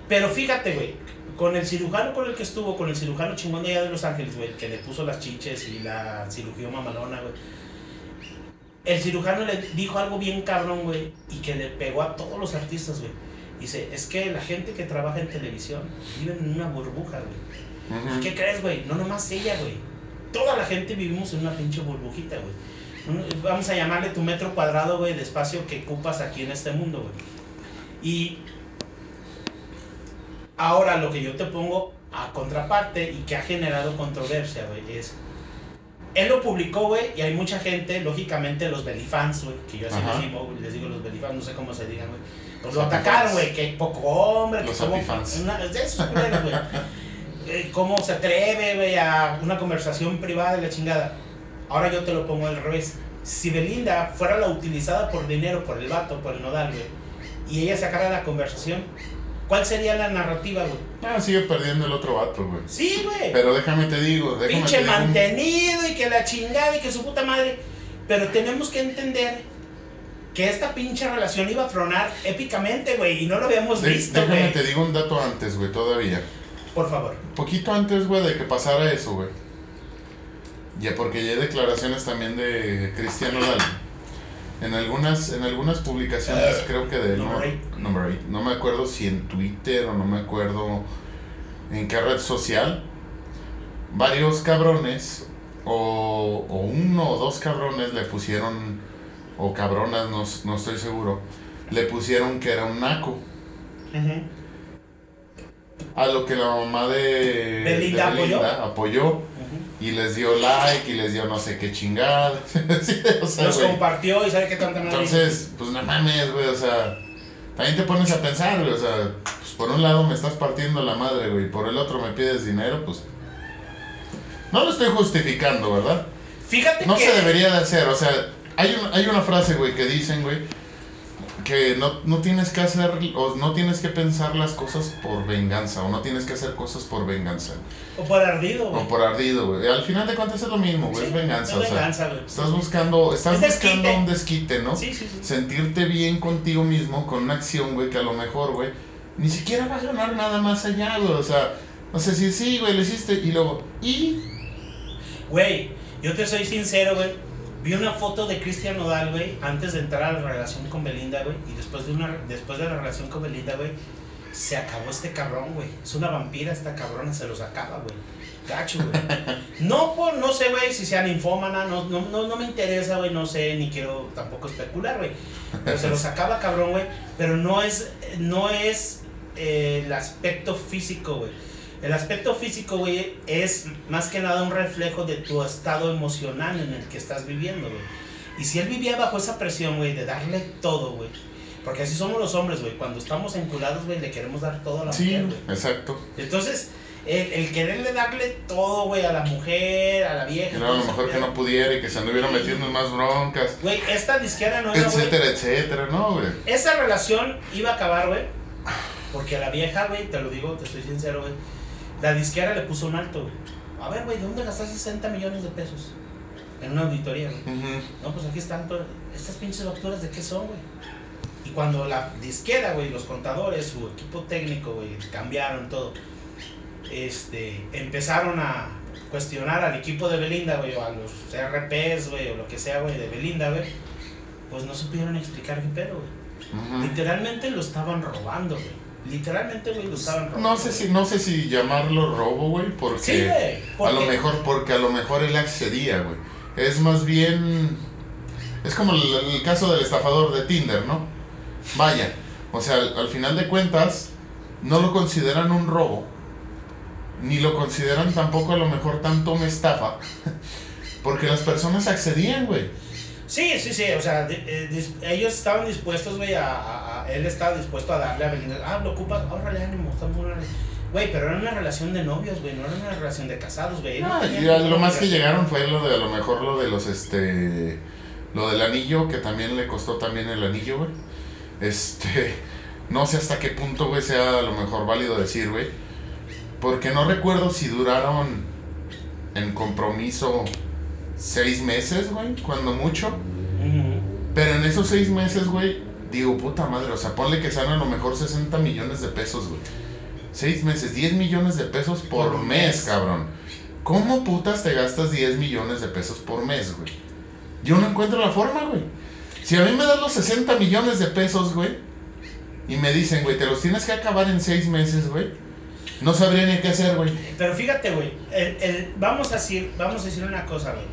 Pero fíjate, güey, con el cirujano con el que estuvo, con el cirujano chingón de allá de Los Ángeles, güey, que le puso las chiches y la cirugía mamalona, güey. El cirujano le dijo algo bien cabrón, güey, y que le pegó a todos los artistas, güey. Dice, es que la gente que trabaja en televisión vive en una burbuja, güey. ¿Y qué crees, güey? No nomás ella, güey. Toda la gente vivimos en una pinche burbujita, güey. Vamos a llamarle tu metro cuadrado, güey, de espacio que ocupas aquí en este mundo, güey. Y ahora lo que yo te pongo a contraparte y que ha generado controversia, güey, es... Él lo publicó, güey, y hay mucha gente, lógicamente los belifans, güey, que yo así Ajá. les digo, güey, les digo los belifans, no sé cómo se digan, güey. Pues lo Los atacaron, apifans. güey, que poco hombre, que Los cómo- apifans. una- de esos culeros, güey. Eh, cómo se atreve, güey, a una conversación privada de la chingada. Ahora yo te lo pongo al revés. Si Belinda fuera la utilizada por dinero, por el vato, por el nodal, güey, y ella sacara la conversación, ¿cuál sería la narrativa, güey? Ah, sigue perdiendo el otro vato, güey. Sí, güey. Pero déjame te digo, déjame Pinche te digo un- mantenido y que la chingada y que su puta madre. Pero tenemos que entender que esta pinche relación iba a tronar épicamente, güey, y no lo habíamos de- visto, déjame te digo un dato antes, güey, todavía. Por favor. Poquito antes, güey, de que pasara eso, güey. Ya porque ya hay declaraciones también de Cristiano Nodal. En algunas, en algunas publicaciones, creo que de no, no me acuerdo si en Twitter o no me acuerdo en qué red social, varios cabrones o, o uno o dos cabrones le pusieron, o cabronas, no, no estoy seguro, le pusieron que era un naco. A lo que la mamá de Belinda apoyó. apoyó Y les dio like y les dio no sé qué chingada. Sí, o sea, Los compartió y sabe qué tanta madre. Entonces, pues no mames, güey, o sea, también te pones a pensar, güey, o sea, pues por un lado me estás partiendo la madre, güey, y por el otro me pides dinero, pues no lo estoy justificando, ¿verdad? Fíjate No que. se debería de hacer, o sea, hay, un- hay una frase, güey, que dicen, güey, que no, no tienes que hacer, o no tienes que pensar las cosas por venganza, o no tienes que hacer cosas por venganza, O por ardido, güey. o por ardido, güey. Al final de cuentas es lo mismo, güey, Sí, es venganza, es o sea, venganza, güey. estás buscando, estás Es buscando un desquite, ¿no? Sí, sí, sí. Sentirte bien contigo mismo con una acción, güey, que a lo mejor, güey, ni siquiera va a ganar nada más allá, güey, o sea, no sé si sí, güey, lo hiciste, y luego, y... Güey, yo te soy sincero, güey. Vi una foto de Cristian Nodal, güey, antes de entrar a la relación con Belinda, güey. Y después de, una, después de la relación con Belinda, güey, se acabó este cabrón, güey. Es una vampira esta cabrona, se los acaba, güey. Gacho, güey. No, por, no sé, güey, si sea ninfómana, no, no, no, no me interesa, güey, no sé, ni quiero tampoco especular, güey. Pero se los acaba, cabrón, güey. Pero no es, no es eh, el aspecto físico, güey. El aspecto físico, güey, es más que nada un reflejo de tu estado emocional en el que estás viviendo, güey. Y si él vivía bajo esa presión, güey, de darle todo, güey. Porque así somos los hombres, güey. Cuando estamos enculados, güey, le queremos dar todo a la Sí, mujer, güey. exacto. Entonces, el, el quererle darle todo, güey, a la mujer, a la vieja. Que no, a lo mejor que no pudiera y que se anduviera metiendo en más broncas, Güey, esta disquera no era, etcétera, etcétera, ¿no, güey? Esa relación iba a acabar, güey. Porque a la vieja, güey, te lo digo, te soy sincero, güey. La disquera le puso un alto, güey. A ver, güey, ¿de dónde gastaste 60 millones de pesos? En una auditoría, güey. No, pues aquí están todas. ¿Estas pinches facturas de qué son, güey? Y cuando la disquera, güey, los contadores, su equipo técnico, güey, cambiaron todo. Este, empezaron a cuestionar al equipo de Belinda, güey, o a los RPs, güey, o lo que sea, güey, de Belinda, güey. Pues no supieron explicar qué pedo, güey. Literalmente lo estaban robando, güey. Literalmente, güey, lo estaban robando. No sé si, no sé si llamarlo robo, güey, porque Sí, güey. a lo mejor, porque a lo mejor él accedía, güey. Es más bien, es como el, el caso del estafador de Tinder, ¿no? Vaya, o sea, al, al final de cuentas, no lo consideran un robo, ni lo consideran tampoco a lo mejor tanto una estafa, porque las personas accedían, güey. Sí, sí, sí. O sea, de- eh, dis- ellos estaban dispuestos, güey, a, a- a- Él estaba dispuesto a darle a Belinda. Ah, lo ocupas. Órale, ánimo. Estamos. Güey, pero era una relación de novios, güey. No era una relación de casados, güey. No Ah, ninguna lo más que llegaron fue lo de a lo mejor lo de los este lo del anillo que también le costó también el anillo, güey. Este, no sé hasta qué punto güey sea a lo mejor válido decir, güey. Porque no recuerdo si duraron en compromiso seis meses, güey, cuando mucho. Pero en esos seis meses, güey, digo, puta madre, o sea, ponle que sean a lo mejor 60 millones de pesos, güey. Seis meses, 10 millones de pesos por, Por mes, mes. cabrón. ¿Cómo putas te gastas 10 millones de pesos por mes, güey? Yo no encuentro la forma, güey. Si a mí me das los 60 millones de pesos, güey, y me dicen, güey, te los tienes que acabar en seis meses, güey, no sabría ni qué hacer, güey. Pero fíjate, güey. el- el- vamos, a decir, vamos a decir una cosa, güey.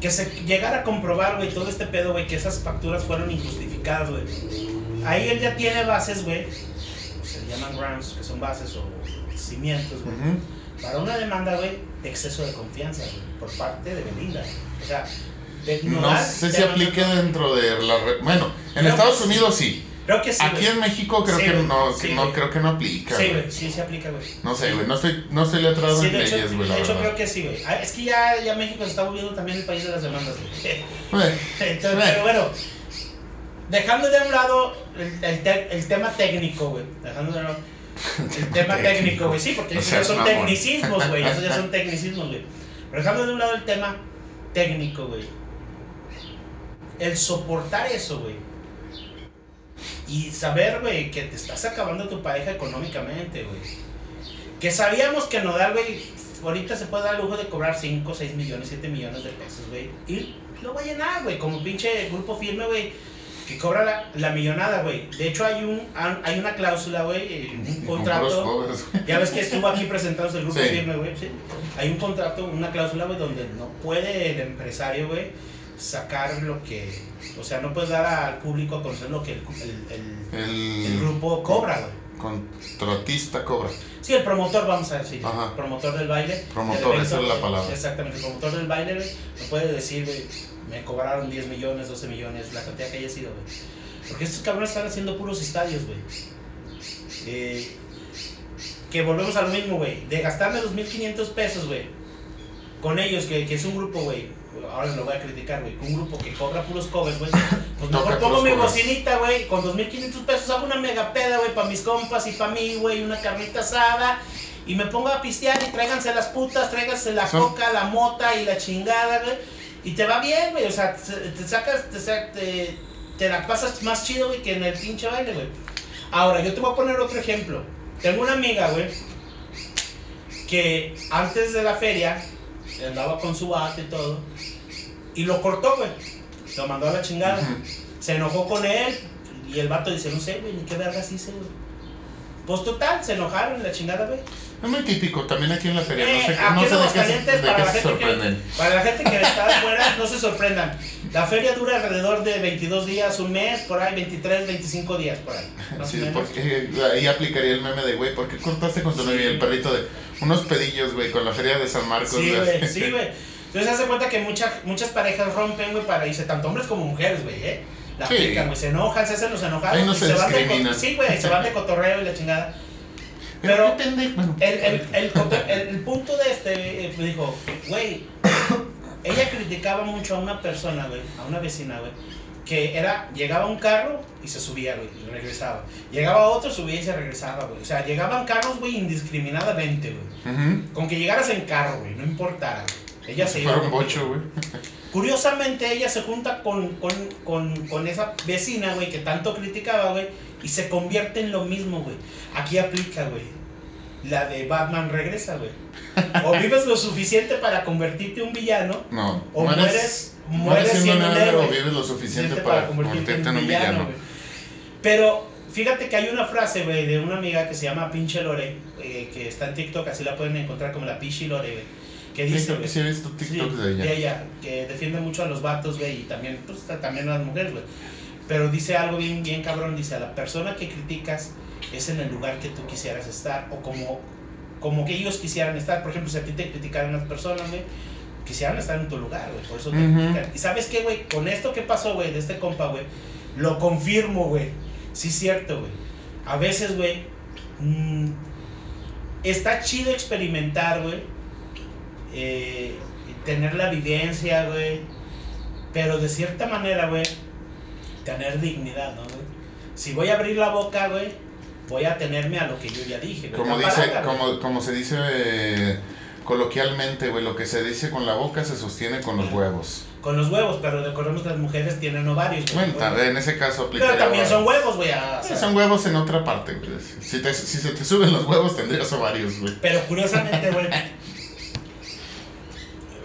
Que se llegara a comprobar, güey, todo este pedo, güey, que esas facturas fueron injustificadas, güey. Ahí él ya tiene bases, güey. Se llaman grounds, que son bases o cimientos, güey. Para una demanda, güey, de exceso de confianza, güey, por parte de Belinda. O sea, de No sé si aplique dentro de la... Bueno, en Estados que sí. Unidos sí. Creo que sí. Aquí güey. en México creo Sí, que güey. no, Sí, creo que no aplica. Sí, güey. sí se aplica, güey. No sé, güey, no estoy, no estoy letrado Sí, en de hecho, leyes, güey, de hecho verdad. creo que sí, güey. Ah, Es que ya, ya México se está volviendo también el país de las demandas, güey. Entonces, pero bueno, dejando de un lado el, el te- el tema técnico, güey. Dejando de un lado el tema técnico, güey. Sí, porque esos ya son tecnicismos, güey. Esos ya son tecnicismos, güey. Pero dejando de un lado el tema técnico, güey. El soportar eso, güey. Y saber, güey, que te estás acabando tu pareja económicamente, güey. Que sabíamos que Nodal, güey, ahorita se puede dar el lujo de cobrar 5, 6 millones, 7 millones de pesos, güey. Y lo va a llenar, güey, como pinche grupo firme, güey, que cobra la, la millonada, güey. De hecho, hay un hay una cláusula, güey, en un contrato. Ya ves que estuvo aquí presentándose el grupo Sí. firme, güey. sí. Hay un contrato, una cláusula, güey, donde no puede el empresario, güey, sacar lo que. O sea, no puedes dar al público a conocer lo que el, el- el- grupo cobra, güey. contratista cobra. Sí, el promotor, vamos a decir. Ajá. El promotor del baile. Promotor, del esa es la palabra. Exactamente, el promotor del baile, güey, no puede decir, güey, me cobraron 10 millones, 12 millones, la cantidad que haya sido, güey. Porque estos cabrones están haciendo puros estadios, güey. Eh, que volvemos a lo mismo, güey. De gastarme 2.500 pesos, güey. Con ellos, que, que es un grupo, güey. Ahora lo voy a criticar, güey, que un grupo que cobra puros covers, güey, pues mejor pongo mi covers. bocinita, güey, con 2.500 pesos hago una mega peda, güey, para mis compas y para mí, güey, una carnita asada. Y me pongo a pistear y tráiganse las putas, tráiganse la coca, la mota y la chingada, güey. Y te va bien, güey, o sea, te, sacas, te, sa- te, te la pasas más chido, güey, que en el pinche baile, güey. Ahora, yo te voy a poner otro ejemplo. Tengo una amiga, güey, que antes de la feria andaba con su vato y todo, y lo cortó, güey. Lo mandó a la chingada. Se enojó con él, y el vato dice, no sé, güey, ni qué vergas hice, güey. Pues total, se enojaron la chingada, güey. Es muy típico, también aquí en la feria. Eh, no sé, aquí no sé de qué, se- Aguascalientes, de para la se gente que- sorprenden. Para la gente que está afuera, no se sorprendan. La feria dura alrededor de 22 días, un mes, por ahí, 23, 25 días, por ahí. Sí, porque eh, ahí aplicaría el meme de, güey, ¿por qué cortaste con tu Sí. y el perrito de unos pedillos, güey, con la feria de San Marcos? Sí, güey, sí, güey. Entonces, hace cuenta que mucha- muchas parejas rompen, güey, para irse, tanto hombres como mujeres, güey, ¿eh? La Sí. aplican, güey, se enojan, se hacen los enojados. Ahí no y se van de Sí, güey, se van de cotorreo y la chingada. Pero. Bueno, El, el, el, coto- el- el punto de este, eh, me dijo, güey, ella criticaba mucho a una persona, güey, a una vecina, güey, que era, llegaba un carro y se subía, güey, y regresaba. Llegaba otro, subía y se regresaba, güey. O sea, llegaban carros, güey, indiscriminadamente, güey. Con que llegaras en carro, güey, no importara, güey. Ella se iba. Fueron bocho, güey. Curiosamente, ella se junta con, con, con, con esa vecina, güey, que tanto criticaba, güey, y se convierte en lo mismo, güey. Aquí aplica, güey. La de Batman regresa, güey. O vives lo suficiente para convertirte en un villano, No, o mueres, mueres siendo un héroe vives lo suficiente suficiente para convertirte en un villano. güey. Pero fíjate que hay una frase, güey, de una amiga que se llama Pinche Lore, eh, que está en TikTok, así la pueden encontrar como la Pinche Lore, güey. Que Sí, dice, güey, sí he visto TikToks Sí, de ella. que defiende mucho a los vatos, güey, y también, pues, también a las mujeres, güey. Pero dice algo bien, bien cabrón, dice, a la persona que criticas es en el lugar que tú quisieras estar, o como, como que ellos quisieran estar. Por ejemplo, si a ti te criticaran las personas, güey, quisieran estar en tu lugar, güey, por eso te critican. Y ¿sabes qué, güey? Con esto que pasó, güey, de este compa, güey, lo confirmo, güey. Sí es cierto, güey. A veces, güey, mm, está chido experimentar, güey. eh, tener la vivencia, güey. Pero de cierta manera, güey, tener dignidad, ¿no, güey? Si voy a abrir la boca, güey, voy a tenerme a lo que yo ya dije, güey. Como dice, palabra, como, como se dice eh, coloquialmente, güey, lo que se dice con la boca se sostiene con los huevos. Con los huevos, pero recordemos que las mujeres tienen ovarios, güey. Bueno, en ese caso Pero aplicaría. también son huevos, güey. o sea, son huevos en otra parte, güey. Si, te- si se te suben los huevos, tendrías ovarios, güey. Pero curiosamente, güey.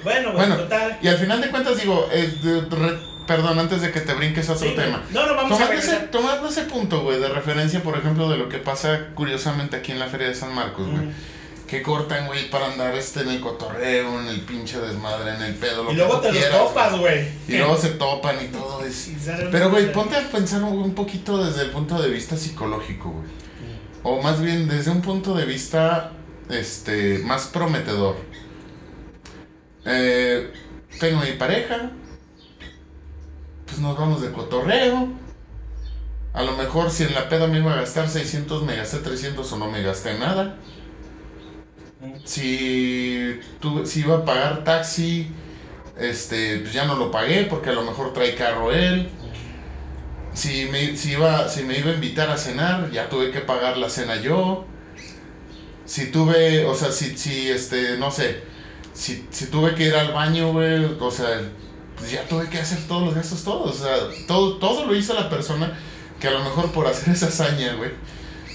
Bueno, güey, Bueno, total. Y al final de cuentas, digo, eh, de- re- perdón, antes de que te brinques a otro Sí, tema. No, no, vamos a Tomando ese, regresar. tomando ese punto, güey, de referencia, por ejemplo, de lo que pasa curiosamente aquí en la Feria de San Marcos, güey. Mm. Que cortan, güey, para andar este en el cotorreo, en el pinche desmadre, en el pedo, lo Y luego te los quieras, topas, güey. Y luego se topan y todo es... Pero, güey, ponte a pensar un, un poquito desde el punto de vista psicológico, güey. O más bien desde un punto de vista este, más prometedor. Eh, tengo mi pareja. Pues nos vamos de cotorreo. A lo mejor si en la peda me iba a gastar 600, me gasté 300 o no me gasté nada. Si, tuve- si iba a pagar taxi, este, pues ya no lo pagué porque a lo mejor trae carro él. Si me, si, iba, si me iba a invitar a cenar, ya tuve que pagar la cena yo. Si tuve, o sea, si, si este, no sé, si, si tuve que ir al baño, güey, o sea, pues ya tuve que hacer todos los gastos, todos. O sea, todo, todo lo hizo la persona que a lo mejor por hacer esa hazaña, güey,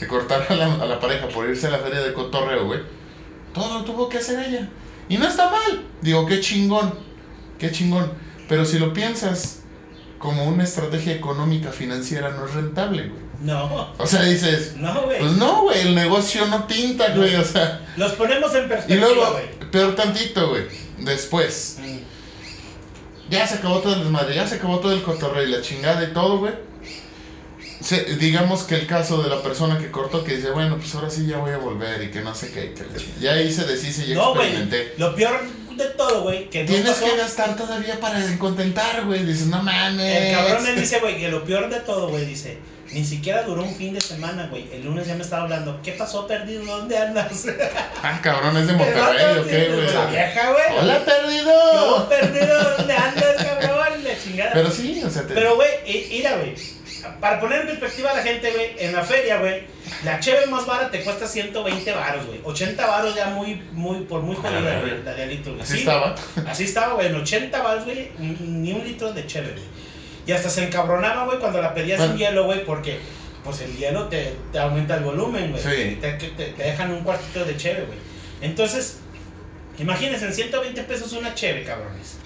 de cortar a la, a la pareja por irse a la feria de cotorreo, güey, todo lo tuvo que hacer ella. Y no está mal. Digo, qué chingón, qué chingón. Pero si lo piensas como una estrategia económica financiera, no es rentable, güey. No, O sea, dices, no, güey. pues no, güey, el negocio no pinta, güey, o sea. Los ponemos en Y perspectiva, luego, güey. peor tantito, güey, después, Mm. ya se acabó todo el desmadre, ya se acabó todo el cotorreo y la chingada y todo, güey. Se- digamos que el caso de la persona que cortó, que dice, bueno, pues ahora sí ya voy a volver y que no sé qué, que ya ahí se deshice y No, experimenté. Lo peor, de todo, güey, que no Tienes pasó. que gastar todavía para contentar, güey. Dices, no mames. El cabrón me dice, güey, que lo peor de todo, güey, dice, ni siquiera duró un fin de semana, güey. El lunes ya me estaba hablando, ¿qué pasó, perdido? ¿Dónde andas? Ah, cabrón, es de Monterrey, ¿o qué, güey? La vieja, güey. Hola, Yo, perdido. perdido, ¿dónde andas, cabrón? La chingada. Pero sí, o sea, te... Pero, güey, mira, güey. Para poner en perspectiva a la gente, güey, en la feria, güey, la cheve más barata te cuesta 120 varos, güey. 80 varos ya muy, muy, por muy jodida, güey, la de litro, güey. así Sí, estaba. Así estaba, güey, en 80 varos, güey, ni un litro de cheve, güey. Y hasta se encabronaba, güey, cuando la pedías Bueno. sin hielo, güey, porque, pues el hielo te, te aumenta el volumen, güey. Sí. Te, te- te dejan un cuartito de cheve, güey. Entonces, imagínense, en 120 pesos una cheve, cabrones.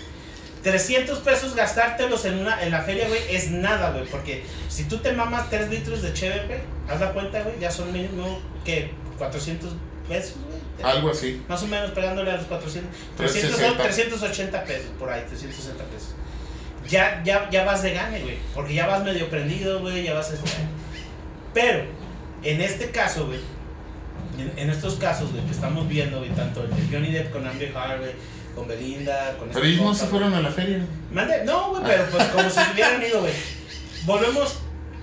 300 pesos gastártelos en, una, en la feria, güey, es nada, güey. Porque si tú te mamas 3 litros de cheve, güey, haz la cuenta, güey, ya son mínimo, ¿qué? 400 pesos, güey. Algo así. Más o menos pegándole a los 400. 300 son 360. 380 pesos, por ahí, 360 pesos. Ya, ya, ya vas de gane, güey. Porque ya vas medio prendido, güey, ya vas... Este... Pero, en este caso, güey, en, en estos casos, güey, que estamos viendo, güey, tanto el de Johnny Depp con Amber güey, con Belinda, con... Pero este ellos no compa, se fueron a la feria. Mande- No, güey, pero pues como si hubieran ido, güey. Volvemos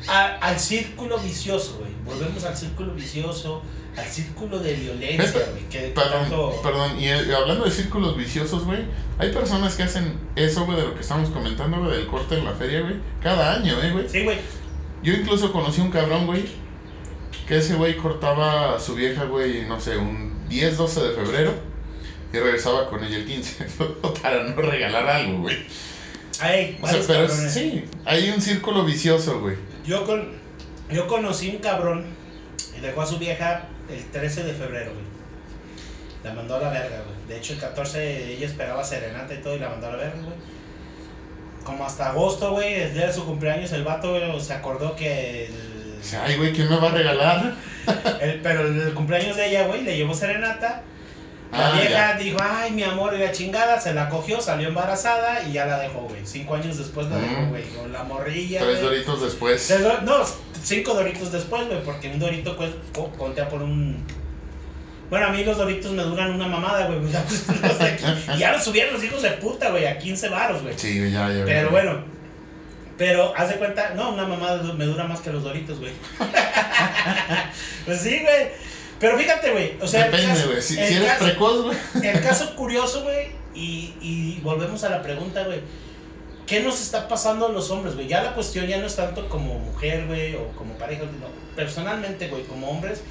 a- al círculo vicioso, güey. Volvemos al círculo vicioso, al círculo de violencia, güey. Que Perdón, tanto... perdón, y eh, hablando de círculos viciosos, güey, hay personas que hacen eso, güey, de lo que estamos comentando, güey, del corte en la feria, güey, cada año, eh, güey. Sí, güey. Yo incluso conocí un cabrón, güey, que ese güey cortaba a su vieja, güey, no sé, un 10, 12 de febrero y regresaba con ella el 15 para no regalar algo, güey. Hay O sea, pero es- sí, hay un círculo vicioso, güey. Yo, con, yo conocí un cabrón y dejó a su vieja el 13 de febrero, güey. La mandó a la verga, güey. De hecho, el 14 ella esperaba serenata y todo y la mandó a la verga, güey. Como hasta agosto, güey, el día de su cumpleaños, el vato güey, se acordó que el, ay, güey, ¿quién me va a regalar? el- pero el cumpleaños de ella, güey, le llevó serenata. La Ah, vieja ya. dijo, ay, mi amor, y la chingada, se la cogió, salió embarazada y ya la dejó, güey. Cinco años después la dejó, Mm. güey, con la morrilla. Tres güey. doritos después. Tres do- No, cinco doritos después, güey, porque un dorito pues, co- contea por un... Bueno, a mí los doritos me duran una mamada, güey. ya, los de aquí- y ya los subieron los hijos de puta, güey, a 15 varos, güey. Sí, ya, ya. Pero ya. bueno, pero haz de cuenta, no, una mamada me dura más que los doritos, güey. pues sí, güey. Pero fíjate, güey, o sea... Depende, güey. Si, eres caso- precoz, güey. el caso curioso, güey, y, y volvemos a la pregunta, güey. ¿Qué nos está pasando a los hombres, güey? Ya la cuestión ya no es tanto como mujer, güey, o como pareja, no. Personalmente, güey, como hombres,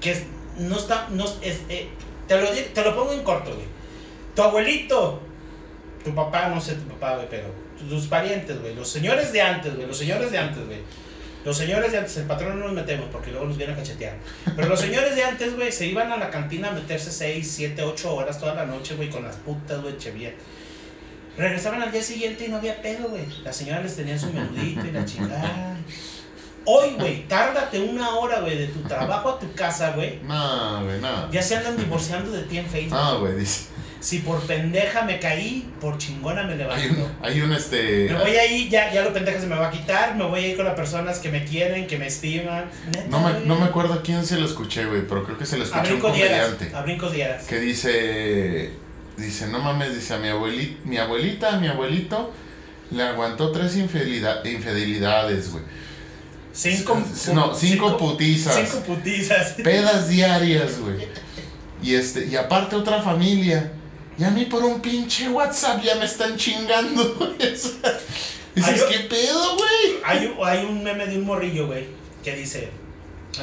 que no está, no es, eh, te, lo, te lo pongo en corto, güey. Tu abuelito, tu papá, no sé tu papá, güey, pero tus parientes, güey, los señores de antes, güey, los señores de antes, güey. Los señores de antes, el patrón no nos metemos porque luego nos vienen a cachetear. Pero los señores de antes, güey, se iban a la cantina a meterse 6, 7, 8 horas toda la noche, güey, con las putas, güey, chevía. Regresaban al día siguiente y no había pedo, güey. La señora les tenía su menudito y la chingada. Hoy, güey, tárdate una hora, güey, de tu trabajo a tu casa, güey. No, güey, no. Ya se andan divorciando de ti en Facebook. No, güey, dice. Si por pendeja me caí, por chingona me Hay levanto. un, hay un este. Me voy a ir, ya, ya lo pendeja se me va a quitar. Me voy a ir con las personas que me quieren, que me estiman. Neta, No me, no me acuerdo a quién se lo escuché, güey, pero creo que se lo escuché a un comediante. A brincos dieras. Que dice. Dice, no mames, dice a mi abuelita, mi abuelita, mi abuelito, le aguantó tres infidelida- infidelidades, güey. Cinco, No, cinco putizas. Cinco putizas. Pedas diarias, güey. Y este, y aparte otra familia. Y a mí por un pinche WhatsApp ya me están chingando, Dices, ¿qué pedo, güey? Hay, un- hay un meme de un morrillo, güey, que dice,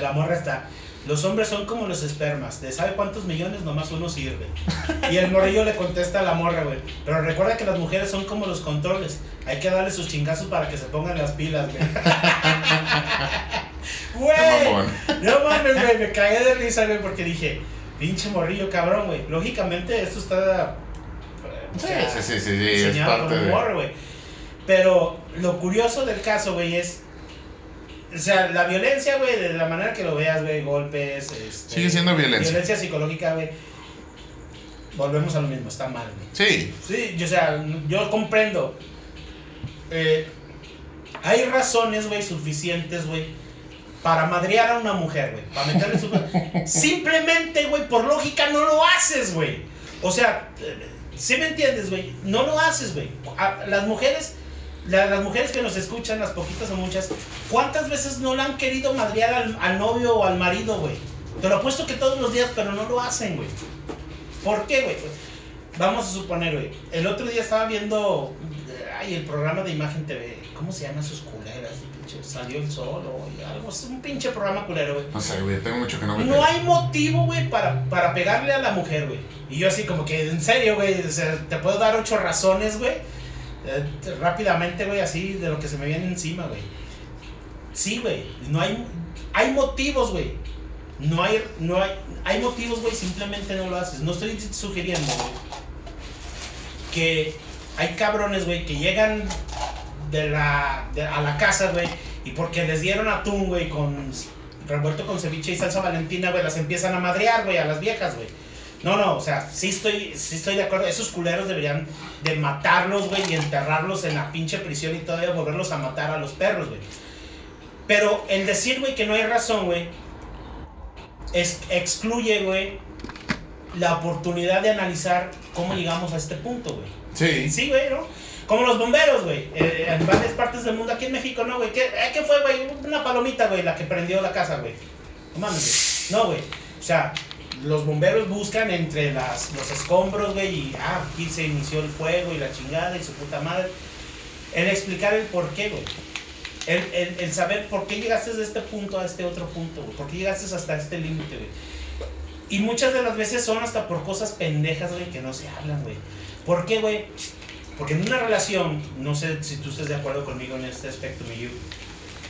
la morra está, los hombres son como los espermas, de sabe cuántos millones nomás uno sirve. Y el morrillo le contesta a la morra, güey, pero recuerda que las mujeres son como los controles, hay que darle sus chingazos para que se pongan las pilas, güey. Güey, no mames, güey, me cagué de risa, güey, porque dije, pinche morrillo, cabrón, güey. Lógicamente esto está... o Sí, sí, sí, sí, sí, es parte de. humor, güey. Pero lo curioso del caso, güey, es. O sea, la violencia, güey, de la manera que lo veas, güey, golpes. Este, Sigue siendo violencia. Violencia psicológica, güey. Volvemos a lo mismo, está mal, güey. Sí, Sí, yo, o sea, yo comprendo. Eh, hay razones, güey, suficientes, güey, para madrear a una mujer, güey. Para meterle su... Simplemente, güey, por lógica no lo haces, güey. O sea, eh, ¿Sí me entiendes, güey? No lo haces, güey. Las mujeres, la- las mujeres que nos escuchan, las poquitas o muchas, ¿cuántas veces no le han querido madrear al, al novio o al marido, güey? Te lo apuesto que todos los días, pero no lo hacen, güey. ¿Por qué, güey? Vamos a suponer, güey. El otro día estaba viendo, ay, el programa de Imagen TV. ¿Cómo se llaman sus culeras? Pinche, Salió el sol o algo. Es un pinche programa culero, güey. No sé, güey, tengo mucho que no me No hay motivo, güey, para, para pegarle a la mujer, güey. Y yo así como que, en serio, güey, o sea, te puedo dar ocho razones, güey. eh, rápidamente, güey, así de lo que se me viene encima, güey. Sí, güey, no hay, hay motivos, güey. No hay, no hay, hay motivos, güey, simplemente no lo haces. No estoy sugiriendo, güey, que hay cabrones, güey, que llegan de la, a la casa, güey, y porque les dieron atún, güey, con revuelto con ceviche y salsa valentina, güey, las empiezan a madrear, güey, a las viejas, güey. No, no, o sea, sí estoy, sí estoy de acuerdo. Esos culeros deberían de matarlos, güey, y enterrarlos en la pinche prisión y todavía volverlos a matar a los perros, güey. Pero el decir, güey, que no hay razón, güey, excluye, güey, la oportunidad de analizar cómo llegamos a este punto, güey. Sí. Sí, güey, ¿no? Como los bomberos, güey. eh, en varias partes del mundo, aquí en México, ¿no, güey? ¿Qué, eh, ¿qué fue, güey? Una palomita, güey, la que prendió la casa, güey. No mames, güey. No, güey. O sea, los bomberos buscan entre las, los escombros, güey, y ah, aquí se inició el fuego y la chingada y su puta madre. El explicar el por qué, güey. El, el, el saber por qué llegaste de este punto a este otro punto, güey. Por qué llegaste hasta este límite, güey. Y muchas de las veces son hasta por cosas pendejas, güey, que no se hablan, güey. ¿Por qué, güey? Porque en una relación, no sé si tú estés de acuerdo conmigo en este aspecto, mi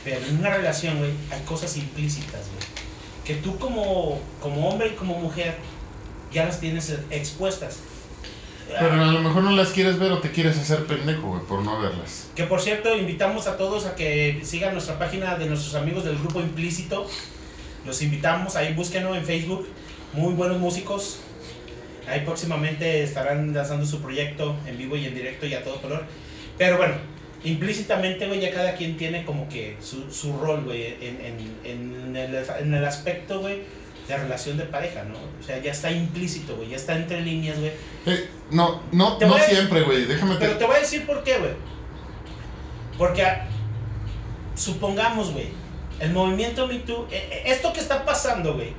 pero en una relación, güey, hay cosas implícitas, güey. Que tú como, como hombre y como mujer ya las tienes expuestas. Pero a lo mejor no las quieres ver o te quieres hacer pendejo, güey, por no verlas. Que por cierto, invitamos a todos a que sigan nuestra página de nuestros amigos del grupo Implícito. Los invitamos, ahí búsquenlo en Facebook. Muy buenos músicos. Ahí próximamente estarán lanzando su proyecto en vivo y en directo y a todo color. Pero bueno, implícitamente, güey, ya cada quien tiene como que su, su rol, güey, en, en, en, el, en el aspecto, güey, de relación de pareja, ¿no? O sea, ya está implícito, güey, ya está entre líneas, güey. Eh, no, no, Te no siempre, güey. Déjame Pero te... te voy a decir por qué, güey. Porque ah, supongamos, güey, el movimiento Me Too, eh, eh, esto que está pasando, güey,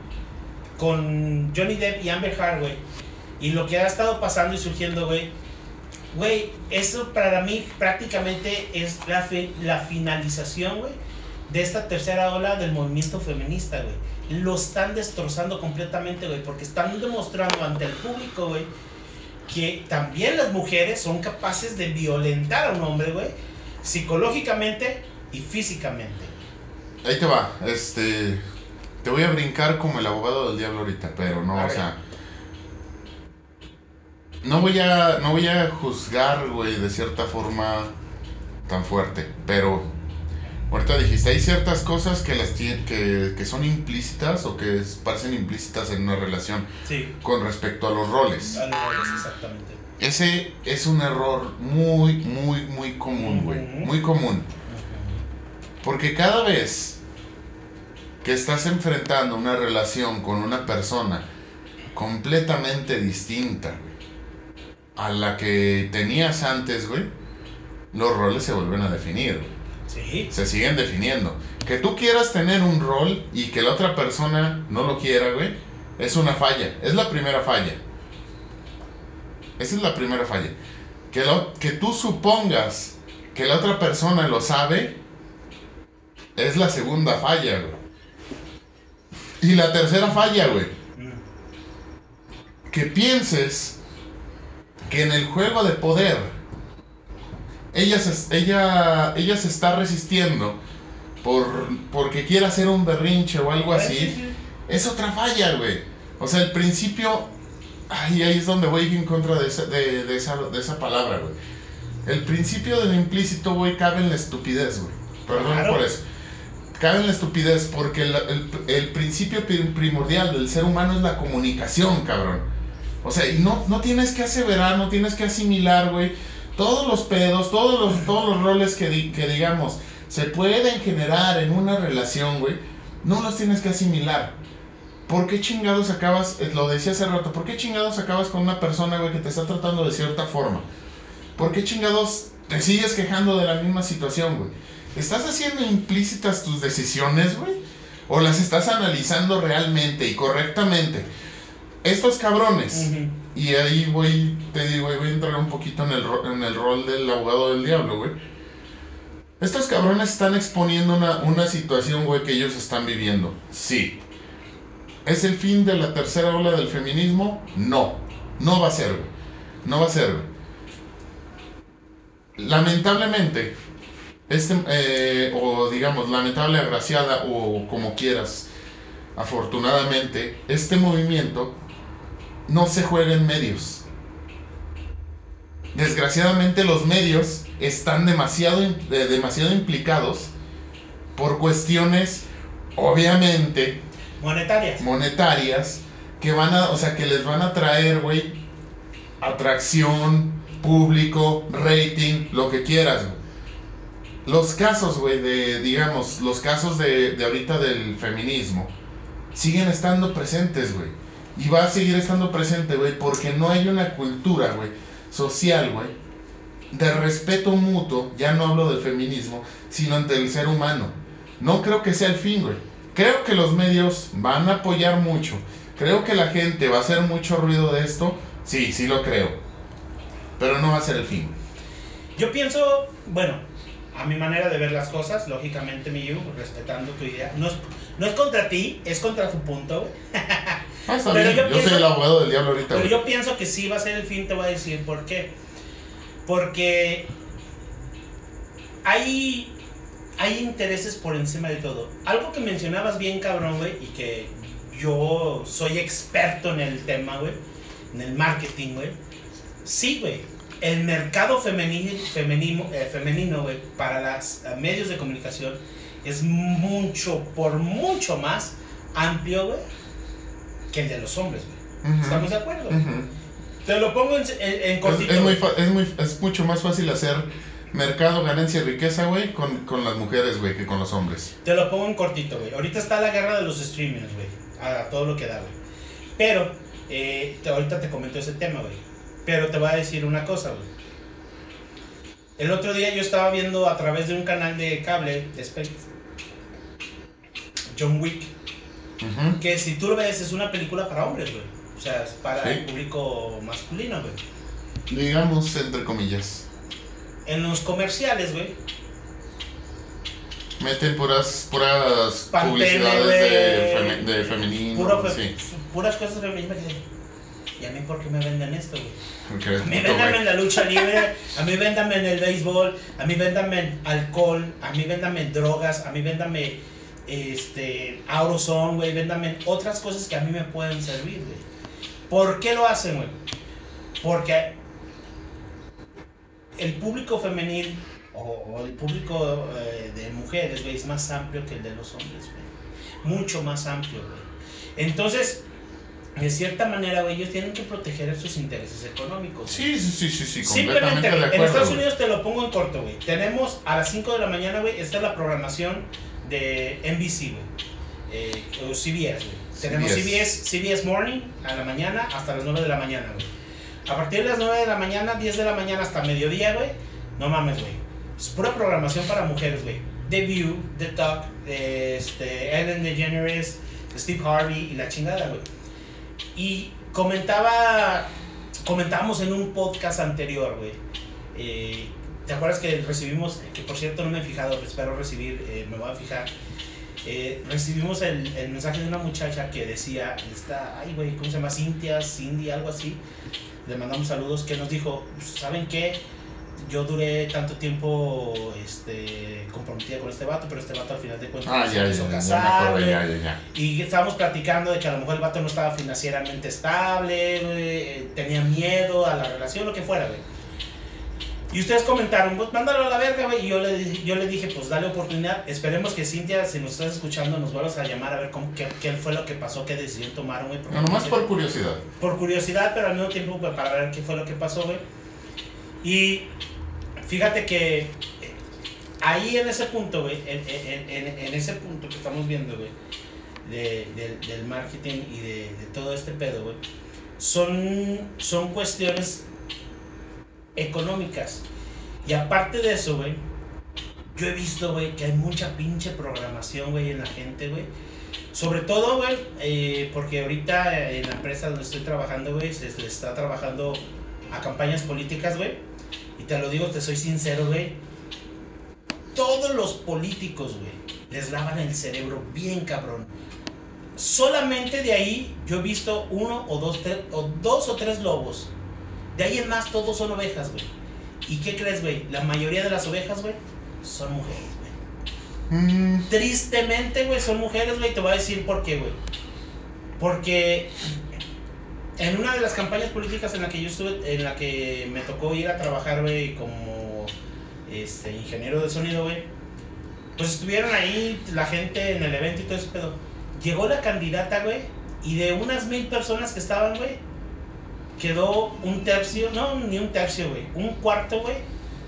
con Johnny Depp y Amber Heard, güey, y lo que ha estado pasando y surgiendo, güey, güey, eso para mí prácticamente es la, fi- la finalización, güey, de esta tercera ola del movimiento feminista, güey. Lo están destrozando completamente, güey, porque están demostrando ante el público, güey, que también las mujeres son capaces de violentar a un hombre, güey, psicológicamente y físicamente. Ahí te va, este... Te voy a brincar como el abogado del diablo ahorita, pero no, A o ver. sea... No voy a, no voy a juzgar, güey, de cierta forma tan fuerte, pero... Ahorita dijiste, hay ciertas cosas que, las que, que son implícitas o que parecen implícitas en una relación Sí, con respecto a los roles. a los roles, exactamente. Ese es un error muy, muy, muy común, güey. Muy común. Porque cada vez que estás enfrentando una relación con una persona completamente distinta, güey, a la que tenías antes, güey, los roles se vuelven a definir. Sí, Se siguen definiendo. Que tú quieras tener un rol y que la otra persona no lo quiera, güey, es una falla. Es la primera falla. Esa es la primera falla. Que, lo, que tú supongas que la otra persona lo sabe, es la segunda falla, güey. Y la tercera falla, güey. Mm, Que pienses que en el juego de poder ella se, ella, ella se está resistiendo por, porque quiere hacer un berrinche o algo sí, así. sí. Es otra falla, güey. O sea, el principio. Ay, ahí es donde voy en contra de esa, de, de esa, de esa palabra, güey. El principio del implícito, güey, cabe en la estupidez, güey. Perdón Claro. por eso. Cabe en la estupidez porque el, el- el principio pri- primordial del ser humano es la comunicación, cabrón. O sea, y no, no tienes que aseverar, no tienes que asimilar, güey. Todos los pedos, todos los, todos los roles que, que digamos se pueden generar en una relación, güey, no los tienes que asimilar. ¿por qué chingados acabas, eh, lo decía hace rato, ¿por qué chingados acabas con una persona, güey, que te está tratando de cierta forma? ¿Por qué chingados te sigues quejando de la misma situación, güey? ¿Estás haciendo implícitas tus decisiones, güey? ¿O las estás analizando realmente y correctamente? Estos cabrones, y ahí voy, te digo, voy a entrar un poquito en el, ro- en el rol del abogado del diablo, güey. Estos cabrones están exponiendo una, una situación, güey, que ellos están viviendo. Sí. ¿Es el fin de la tercera ola del feminismo? No. No va a ser, güey. No va a ser, güey. Lamentablemente, este, eh, o digamos, lamentable, agraciada, o como quieras, afortunadamente, este movimiento no se juega en medios. Desgraciadamente los medios están demasiado, eh, demasiado implicados por cuestiones, obviamente, Monetarias. monetarias, que van a, o sea, que les van a traer, güey, atracción, público, rating, lo que quieras, güey. Los casos, güey, de, digamos, los casos de, de ahorita del feminismo, siguen estando presentes, güey. Y va a seguir estando presente, güey, porque no hay una cultura, güey, social, güey, de respeto mutuo, ya no hablo del feminismo, sino ante el ser humano. No creo que sea el fin, güey. Creo que los medios van a apoyar mucho. Creo que la gente va a hacer mucho ruido de esto. Sí, sí lo creo. Pero no va a ser el fin. Yo pienso, bueno, a mi manera de ver las cosas, lógicamente, Miyu, respetando tu idea. No es, no es contra ti, es contra tu punto, güey. Ah, Pero bien. yo Yo, pienso- soy el abogado del diablo ahorita, Pero güey. yo pienso que sí va a ser el fin, te voy a decir por qué. Porque hay, hay intereses por encima de todo. Algo que mencionabas bien, cabrón, güey, y que yo soy experto en el tema, güey, en el marketing, güey. Sí, güey. El mercado femenino, femenino, eh, femenino güey, para los medios de comunicación es mucho, por mucho más amplio, güey, que el de los hombres, güey. ¿Estamos de acuerdo? Ujú. Te lo pongo en, en, en Es, cortito. es muy es, muy, es mucho más fácil hacer mercado, ganancia y riqueza, güey, con, con las mujeres, güey, que con los hombres. Te lo pongo en cortito, güey. Ahorita está la guerra de los streamers, güey. A todo lo que da, güey. Pero, eh, te- ahorita te comento ese tema, güey. Pero te voy a decir una cosa, güey. El otro día yo estaba viendo a través de un canal de cable de Spec John Wick. Que si tú lo ves es una película para hombres, güey. O sea, es para Sí. el público masculino, güey. Digamos, entre comillas. En los comerciales, güey. Meten puras, puras Pantene, publicidades de, femenino. Puro fe- sí. Puras cosas femeninas. ¿Y a mí por qué me venden esto, güey? A mí véndame en la lucha libre, a mí véndame en el béisbol, a mí véndame en alcohol, a mí véndame en drogas, a mí véndame este, Aurizone, güey, véndame otras cosas que a mí me pueden servir, güey. ¿Por qué lo hacen, güey? Porque el público femenil o, el público eh, de mujeres, güey, es más amplio que el de los hombres, güey. Mucho más amplio, güey. Entonces, de cierta manera, güey, ellos tienen que proteger sus intereses económicos. Sí, sí, sí, sí, sí, Simplemente, de acuerdo. en Estados. Unidos te lo pongo en corto, güey. Tenemos a las 5 de la mañana, güey, esta es la programación de NBC. Eh, o CBS. Tenemos CBS. CBS, CBS Morning a la mañana hasta las 9 de la mañana, güey. A partir de las 9 de la mañana, 10 de la mañana hasta mediodía, güey. No mames, güey. Es pura programación para mujeres, güey. The View, The Talk, este, Ellen DeGeneres, Steve Harvey y la chingada, güey. Y comentaba, comentábamos en un podcast anterior, güey. eh, ¿Te acuerdas que recibimos, que por cierto no me he fijado, espero recibir, eh, me voy a fijar. eh, recibimos el, el mensaje de una muchacha que decía, está, ay güey, ¿cómo se llama? Cintia, Cindy, algo así. Le mandamos saludos que nos dijo, ¿saben qué? Yo duré tanto tiempo este, comprometida con este vato, pero este vato al final de cuentas Ah, ya, ya, ya, ya acuerdo. Y estábamos platicando de que a lo mejor el vato no estaba financieramente estable, eh, tenía miedo a la relación, lo que fuera, güey. Y ustedes comentaron, pues mándalo a la verga, güey. Y yo le, yo le dije, pues dale oportunidad. Esperemos que Cintia, si nos estás escuchando, nos vuelvas a llamar a ver cómo, qué, qué fue lo que pasó, qué decisión tomaron, güey. No, nomás por curiosidad. por curiosidad, pero al mismo tiempo pues, para ver qué fue lo que pasó, güey. Y fíjate que eh, ahí en ese punto, güey, en, en- en- en ese punto que estamos viendo, güey, de- del- del marketing y de, de todo este pedo, güey, son, son cuestiones económicas. Y aparte de eso, güey, yo he visto, güey, que hay mucha pinche programación, güey, en la gente, güey. Sobre todo, güey, eh, porque ahorita en la empresa donde estoy trabajando, güey, se le está trabajando a campañas políticas, güey. Y te lo digo, te soy sincero, güey. Todos los políticos, güey, les lavan el cerebro bien cabrón. Solamente de ahí yo he visto uno o dos, o dos o tres lobos. De ahí en más todos son ovejas, güey. ¿Y qué crees, güey? La mayoría de las ovejas, güey, son mujeres, güey. Mm, Tristemente, güey, son mujeres, güey. Te voy a decir por qué, güey. Porque en una de las campañas políticas en la que yo estuve, en la que me tocó ir a trabajar, güey, como este, ingeniero de sonido, güey. Pues estuvieron ahí la gente en el evento y todo ese pedo. Llegó la candidata, güey, y de unas mil personas que estaban, güey, quedó un tercio, no, ni un tercio, güey, un cuarto, güey,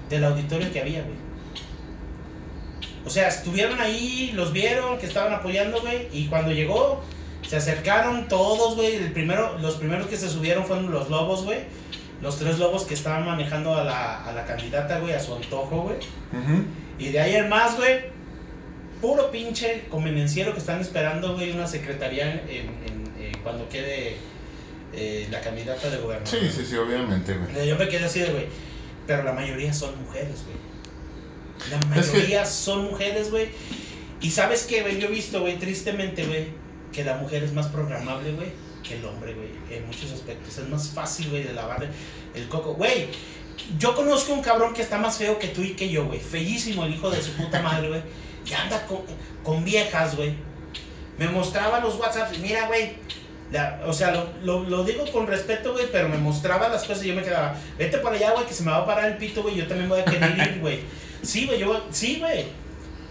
del auditorio que había, güey. O sea, estuvieron ahí, los vieron, que estaban apoyando, güey, y cuando llegó, se acercaron todos, güey. El primero, los primeros que se subieron fueron los lobos, güey. Los tres lobos que estaban manejando a la, a la candidata, güey, a su antojo, güey. Y de ahí en más, güey, puro pinche convenenciero que están esperando, güey, una secretaría en, en- cuando quede eh, la candidata de gobernador. Sí, sí, sí, obviamente, güey. Yo me quedé así de, güey, pero la mayoría son mujeres, güey. La Es que- mayoría son mujeres, güey. Y sabes qué, güey, yo he visto, güey, tristemente, güey, que la mujer es más programable, güey, que el hombre, güey, en muchos aspectos. Es más fácil, güey, de lavar el coco. Güey, yo conozco un cabrón que está más feo que tú y que yo, güey. Feísimo el hijo de su puta madre, güey. Y anda con, con viejas, güey. Me mostraba los WhatsApps. Mira, güey. La- o sea, lo, lo, lo digo con respeto, güey, pero me mostraba las cosas y yo me quedaba, vete por allá, güey, que se me va a parar el pito, güey, yo también voy a querer ir, güey. Sí, güey, yo, sí, güey.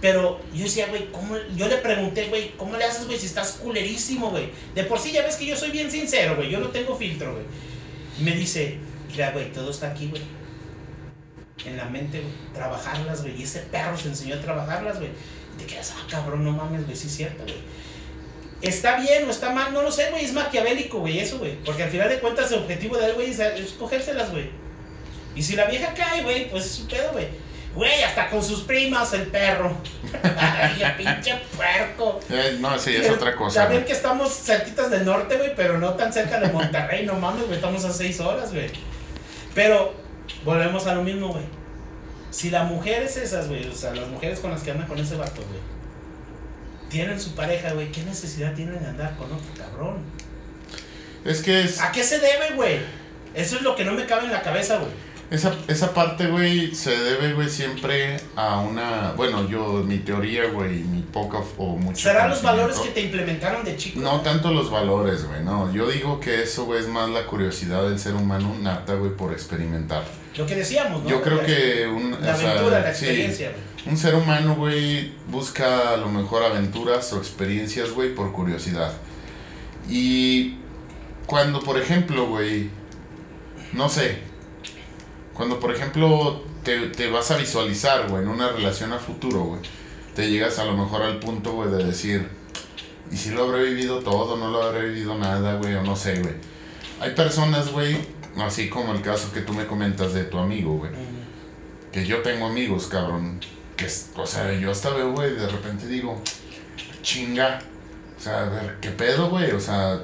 Pero yo decía, güey, ¿cómo? Yo le pregunté, güey, ¿cómo le haces, güey, si estás culerísimo, güey? De por sí ya ves que yo soy bien sincero, güey, yo no tengo filtro, güey. Me dice, mira, güey, todo está aquí, güey. En la mente, güey. Trabajarlas, güey. Y ese perro se enseñó a trabajarlas, güey. Y te quedas, ah, cabrón, no mames, güey, sí es cierto, güey. Está bien o está mal, no lo sé, güey. Es maquiavélico, güey, eso, güey. Porque al final de cuentas el objetivo de él, güey, es, es cogérselas, güey. Y si la vieja cae, güey, pues es su pedo, güey. Güey, hasta con sus primas, el perro. Ay, el pinche puerco. Eh, no, sí, es otra cosa. Güey. que estamos cerquitas del norte, güey, pero no tan cerca de Monterrey, no mames, güey, estamos a seis horas, güey. Pero volvemos a lo mismo, güey. Si la mujer es esas, güey, o sea, las mujeres con las que andan con ese vato, güey, tienen su pareja, güey, ¿qué necesidad tienen de andar con otro cabrón? Es que es, ¿A qué se debe, güey? Eso es lo que no me cabe en la cabeza, güey. esa, esa parte, güey, se debe, güey, siempre a una... Bueno, yo, mi teoría, güey, mi poca o mucha... ¿Serán los valores que te implementaron de chico? No tanto los valores, güey, no. Yo digo que eso, güey, es más la curiosidad del ser humano nata, güey, por experimentar. Lo que decíamos, ¿no? Yo creo que un... La sea, aventura, la experiencia, güey. Un ser humano, güey, busca a lo mejor aventuras o experiencias, güey, por curiosidad. Y cuando, por ejemplo, güey, no sé, cuando, por ejemplo, te, te vas a visualizar, güey, en una relación a futuro, güey, te llegas a lo mejor al punto, güey, de decir, ¿y si lo habré vivido todo? ¿No lo habré vivido nada, güey? O no sé, güey. Hay personas, güey, así como el caso que tú me comentas de tu amigo, güey que yo tengo amigos, cabrón. Que, o sea, yo hasta veo, güey, de repente digo, chinga. O sea, a ¿qué pedo, güey? O sea,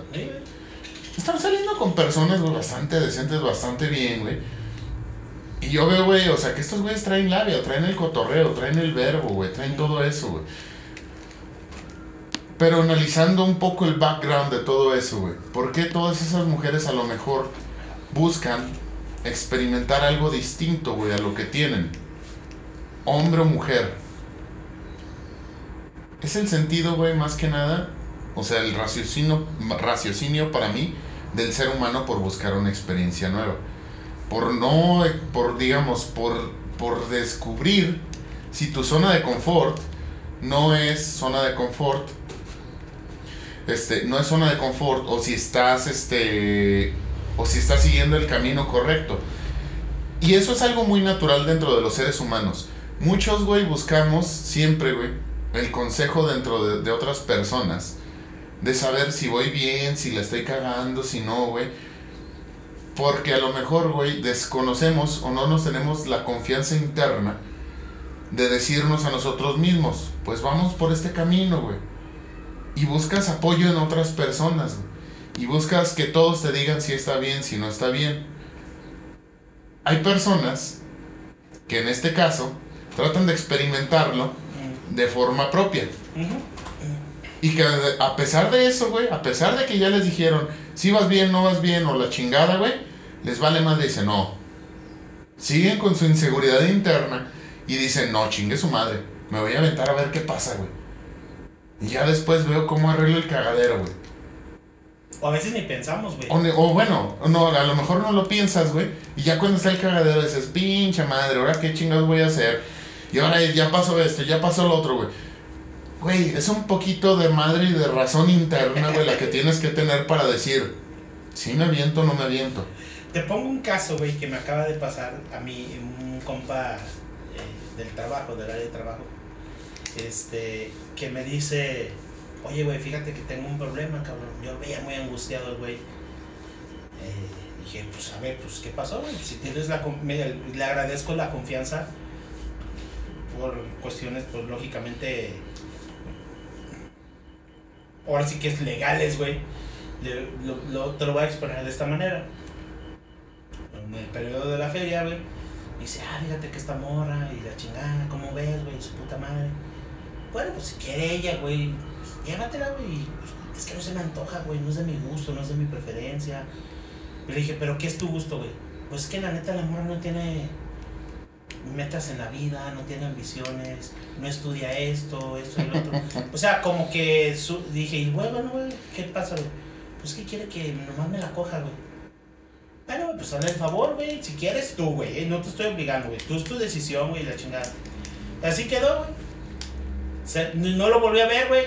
están saliendo con personas, güey, bastante decentes, bastante bien, güey. Y yo veo, güey, o sea, que estos güeyes traen labia, traen el cotorreo, traen el verbo, güey, traen todo eso, güey. Pero analizando un poco el background de todo eso, güey. ¿Por qué todas esas mujeres a lo mejor buscan experimentar algo distinto, güey, a lo que tienen? Hombre o mujer. Es el sentido, güey, más que nada. O sea, el raciocinio, raciocinio para mí del ser humano por buscar una experiencia nueva. Por no, por digamos, por, por descubrir si tu zona de confort no es zona de confort. Este, no es zona de confort o si estás, este, o si estás siguiendo el camino correcto. Y eso es algo muy natural dentro de los seres humanos. Muchos, güey, buscamos siempre, güey, el consejo dentro de, de otras personas de saber si voy bien, si la estoy cagando, si no, güey. Porque a lo mejor, güey, desconocemos o no nos tenemos la confianza interna de decirnos a nosotros mismos, pues vamos por este camino, güey. Y buscas apoyo en otras personas. Y buscas que todos te digan si está bien, si no está bien. Hay personas que en este caso tratan de experimentarlo de forma propia. Y que a pesar de eso, güey, a pesar de que ya les dijeron, si vas bien, no vas bien, o la chingada, güey, les vale más, dicen, no. Siguen con su inseguridad interna y dicen, no, chingue su madre, me voy a aventar a ver qué pasa, güey. Y ya después veo cómo arreglo el cagadero, güey. O a veces ni pensamos, güey. O, bueno, no, a lo mejor no lo piensas, güey. Y ya cuando está el cagadero dices, pinche madre, ahora qué chingados voy a hacer. Y ahora ya pasó esto, ya pasó lo otro, güey. Güey, es un poquito de madre y de razón interna, güey, la que tienes que tener para decir, si me aviento o no me aviento. Te pongo un caso, güey, que me acaba de pasar a mí, un compa eh, del trabajo, del área de trabajo, este, que me dice, oye, güey, fíjate que tengo un problema, cabrón. Yo veía muy angustiado, güey. Eh, dije, pues a ver, pues, ¿qué pasó, güey? Si tienes la... me- le agradezco la confianza por cuestiones, pues, lógicamente... Ahora sí que es legales, güey. Te lo voy a exponer de esta manera en el periodo de la feria, güey. Dice, ah, fíjate que esta morra y la chingada, ¿cómo ves, güey? Su puta madre. Bueno, pues si quiere ella, güey, pues, llévatela, güey. pues, es que no se me antoja, güey, no es de mi gusto, no es de mi preferencia. Y le dije, ¿pero qué es tu gusto, güey? Pues es que la neta la morra no tiene metas en la vida, no tiene ambiciones, no estudia esto, esto y lo otro. O sea, como que su- dije, y bueno, güey, ¿qué pasa, güey? Pues que quiere que nomás me la coja, güey. Bueno, pues hazle el favor, güey. Si quieres tú, güey. eh, No te estoy obligando, güey. Tú es tu decisión, güey, la chingada. Así quedó, güey. No lo volví a ver, güey.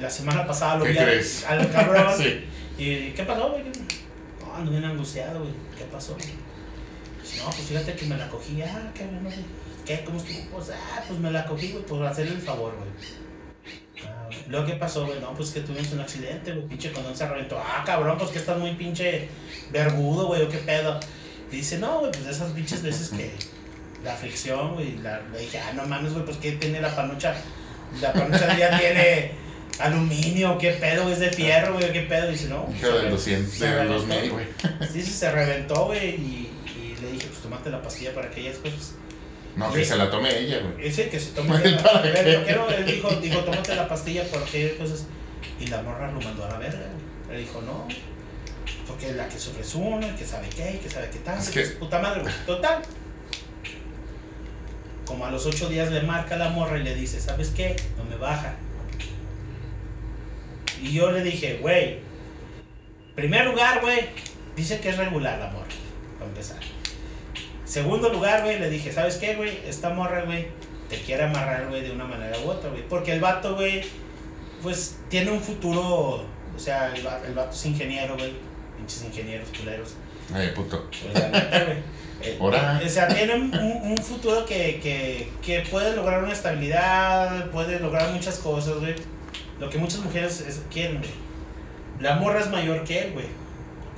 La semana pasada lo ¿Qué vi al cabrón. sí. ¿Y qué pasó, güey? No, ando bien angustiado, güey. ¿Qué pasó? Dice, No, pues fíjate que me la cogí. Ah, qué bueno, güey. ¿Qué? ¿Cómo estuvo? Pues, ah, pues me la cogí, güey, por hacerle el favor, güey. Ah. Luego, ¿qué pasó, güey? No, pues que tuvimos un accidente, güey. Pinche condón se reventó. Ah, cabrón, pues que estás muy pinche vergudo, güey, o qué pedo. Y dice, no, güey, pues esas pinches veces que la fricción, güey. La, le dije, ah, no mames, güey, pues que tiene la panucha. La panucha ya tiene aluminio, qué pedo, es de fierro, güey, qué pedo. Y dice, no. Hija del 200, se del reventó. 2000, güey. Sí, sí, se reventó, güey, y, tomate la pastilla para aquellas cosas. No, que se la tome ella, güey. Que se tome ¿Para él dijo, dijo, tómate la pastilla por aquellas cosas. Y la morra lo mandó a la verga, güey. Le dijo, no, porque es la que sufre es una, que sabe qué, que sabe qué tal, Es que puta madre, güey. Total. Como a los ocho días le marca la morra y le dice, ¿sabes qué? No me baja. Y yo le dije, güey, primer lugar, güey, dice que es regular la morra, para empezar. Segundo lugar, güey, le dije, ¿sabes qué, güey? Esta morra, güey, te quiere amarrar, güey, de una manera u otra, güey. Porque el vato, güey, pues tiene un futuro, o sea, el, el vato es ingeniero, güey. Pinches ingenieros culeros. Ay, puto. Pues, la neta, güey. Eh, eh, O sea, tiene un, un- un futuro que, que, que puede lograr una estabilidad, puede lograr muchas cosas, güey. Lo que muchas mujeres es- quieren, güey. La morra es mayor que él, güey.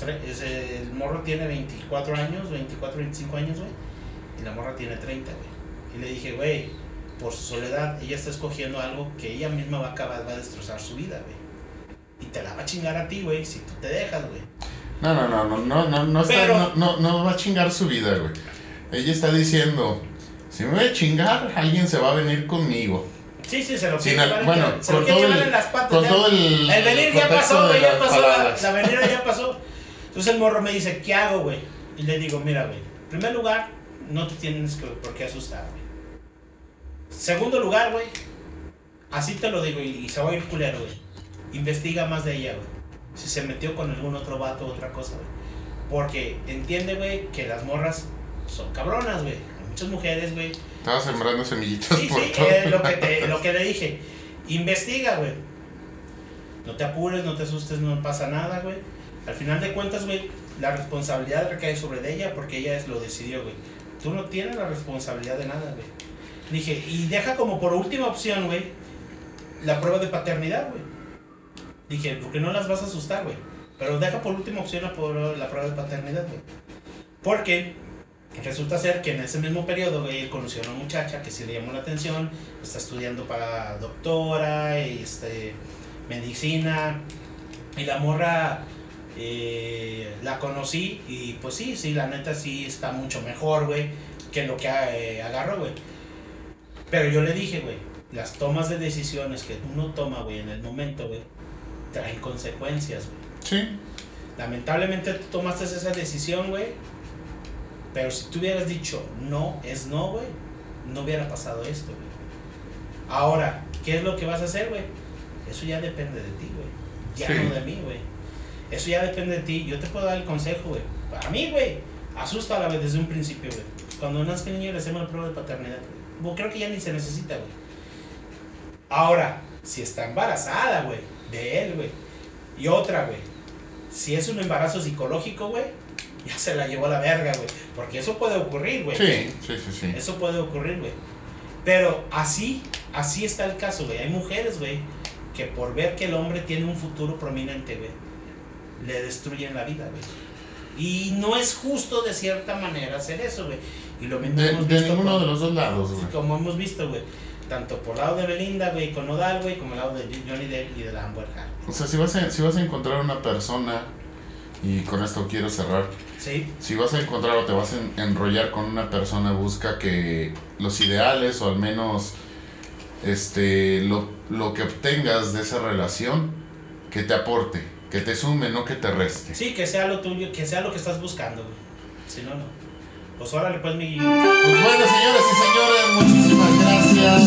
El morro tiene 24 años, 24, 25 años, güey. Y la morra tiene 30, güey. Y le dije, güey, por su soledad, ella está escogiendo algo que ella misma va a acabar, va a destrozar su vida, güey. Y te la va a chingar a ti, güey, si tú te dejas, güey. No, no, no, no, no, no, no, está- Pero- no, no, no va a chingar su vida, güey. Ella está diciendo, si me voy a chingar, alguien se va a venir conmigo. Sí, sí, se lo quiere llevar en- bueno, se lo quiere todo llevar el- en las patas. Con ya. todo el... El venir ya pasó, güey, ya pasó. La, la venida ya pasó. Entonces el morro me dice, ¿qué hago, güey? Y le digo, mira, güey. En primer lugar, no te tienes que, por qué asustar, güey. Segundo lugar, güey. Así te lo digo y, y se va a ir culero, güey. Investiga más de ella, güey. Si se metió con algún otro vato o otra cosa, güey. Porque entiende, güey, que las morras son cabronas, güey. Hay muchas mujeres, güey, Estaba sembrando semillitas Sí, por sí, todo. eh, lo, que te- lo que le dije. Investiga, güey. No te apures, no te asustes, no pasa nada, güey. Al final de cuentas, güey, la responsabilidad recae sobre ella porque ella es lo decidió, güey. Tú no tienes la responsabilidad de nada, güey. Dije, y deja como por última opción, güey, la prueba de paternidad, güey. Dije, ¿por qué no las vas a asustar, güey? Pero deja por última opción la, prueba de paternidad, güey. Porque resulta ser que en ese mismo periodo, güey, conoció a una muchacha que sí le llamó la atención, está estudiando para doctora, y este, medicina, y la morra eh, la conocí y pues sí, sí, la neta sí está mucho mejor, güey, que lo que eh, agarró, güey. Pero yo le dije, güey, las tomas de decisiones que uno toma, güey, en el momento, güey, traen consecuencias, güey. Sí. Lamentablemente tú tomaste esa decisión, güey. Pero si tú hubieras dicho no, es no, güey, no hubiera pasado esto, güey. Ahora, ¿qué es lo que vas a hacer, güey? Eso ya depende de ti, güey. Ya Sí. no de mí, güey. Eso ya depende de ti. Yo te puedo dar el consejo, güey. Para mí, güey, asústala, güey, desde un principio, güey. Cuando nazca el niño le hacemos la prueba de paternidad. güey. Creo que ya ni se necesita, güey. Ahora, si está embarazada, güey, de él, güey. Y otra, güey. Si es un embarazo psicológico, güey, ya se la llevó a la verga, güey. Porque eso puede ocurrir, güey. Sí, sí, sí, sí. Eso puede ocurrir, güey. Pero así, así está el caso, güey. Hay mujeres, güey, que por ver que el hombre tiene un futuro prominente, güey, le destruyen la vida, güey. Y no es justo de cierta manera hacer eso, güey. Y lo mismo De, hemos de visto ninguno de los dos lados, güey. como hemos visto, güey. Tanto por el lado de Belinda, güey, con Nodal, güey, como el lado de Johnny Depp y de la Amber Heard. O sea, si vas, a, si vas a encontrar una persona, y con esto quiero cerrar, Sí, si vas a encontrar o te vas a en- enrollar con una persona, busca que los ideales o al menos este lo, lo que obtengas de esa relación, que te aporte, que te sume, no que te reste. sí, que sea lo tuyo, que sea lo que estás buscando, güey. Si no, no. Pues órale, pues mi. Pues bueno, señoras y señores, muchísimas gracias.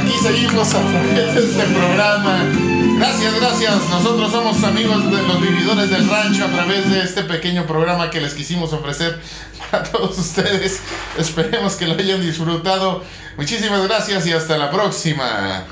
Aquí seguimos a través de este programa. Gracias, gracias. Nosotros somos amigos de los vividores del rancho a través de este pequeño programa que les quisimos ofrecer para todos ustedes. Esperemos que lo hayan disfrutado. Muchísimas gracias y hasta la próxima.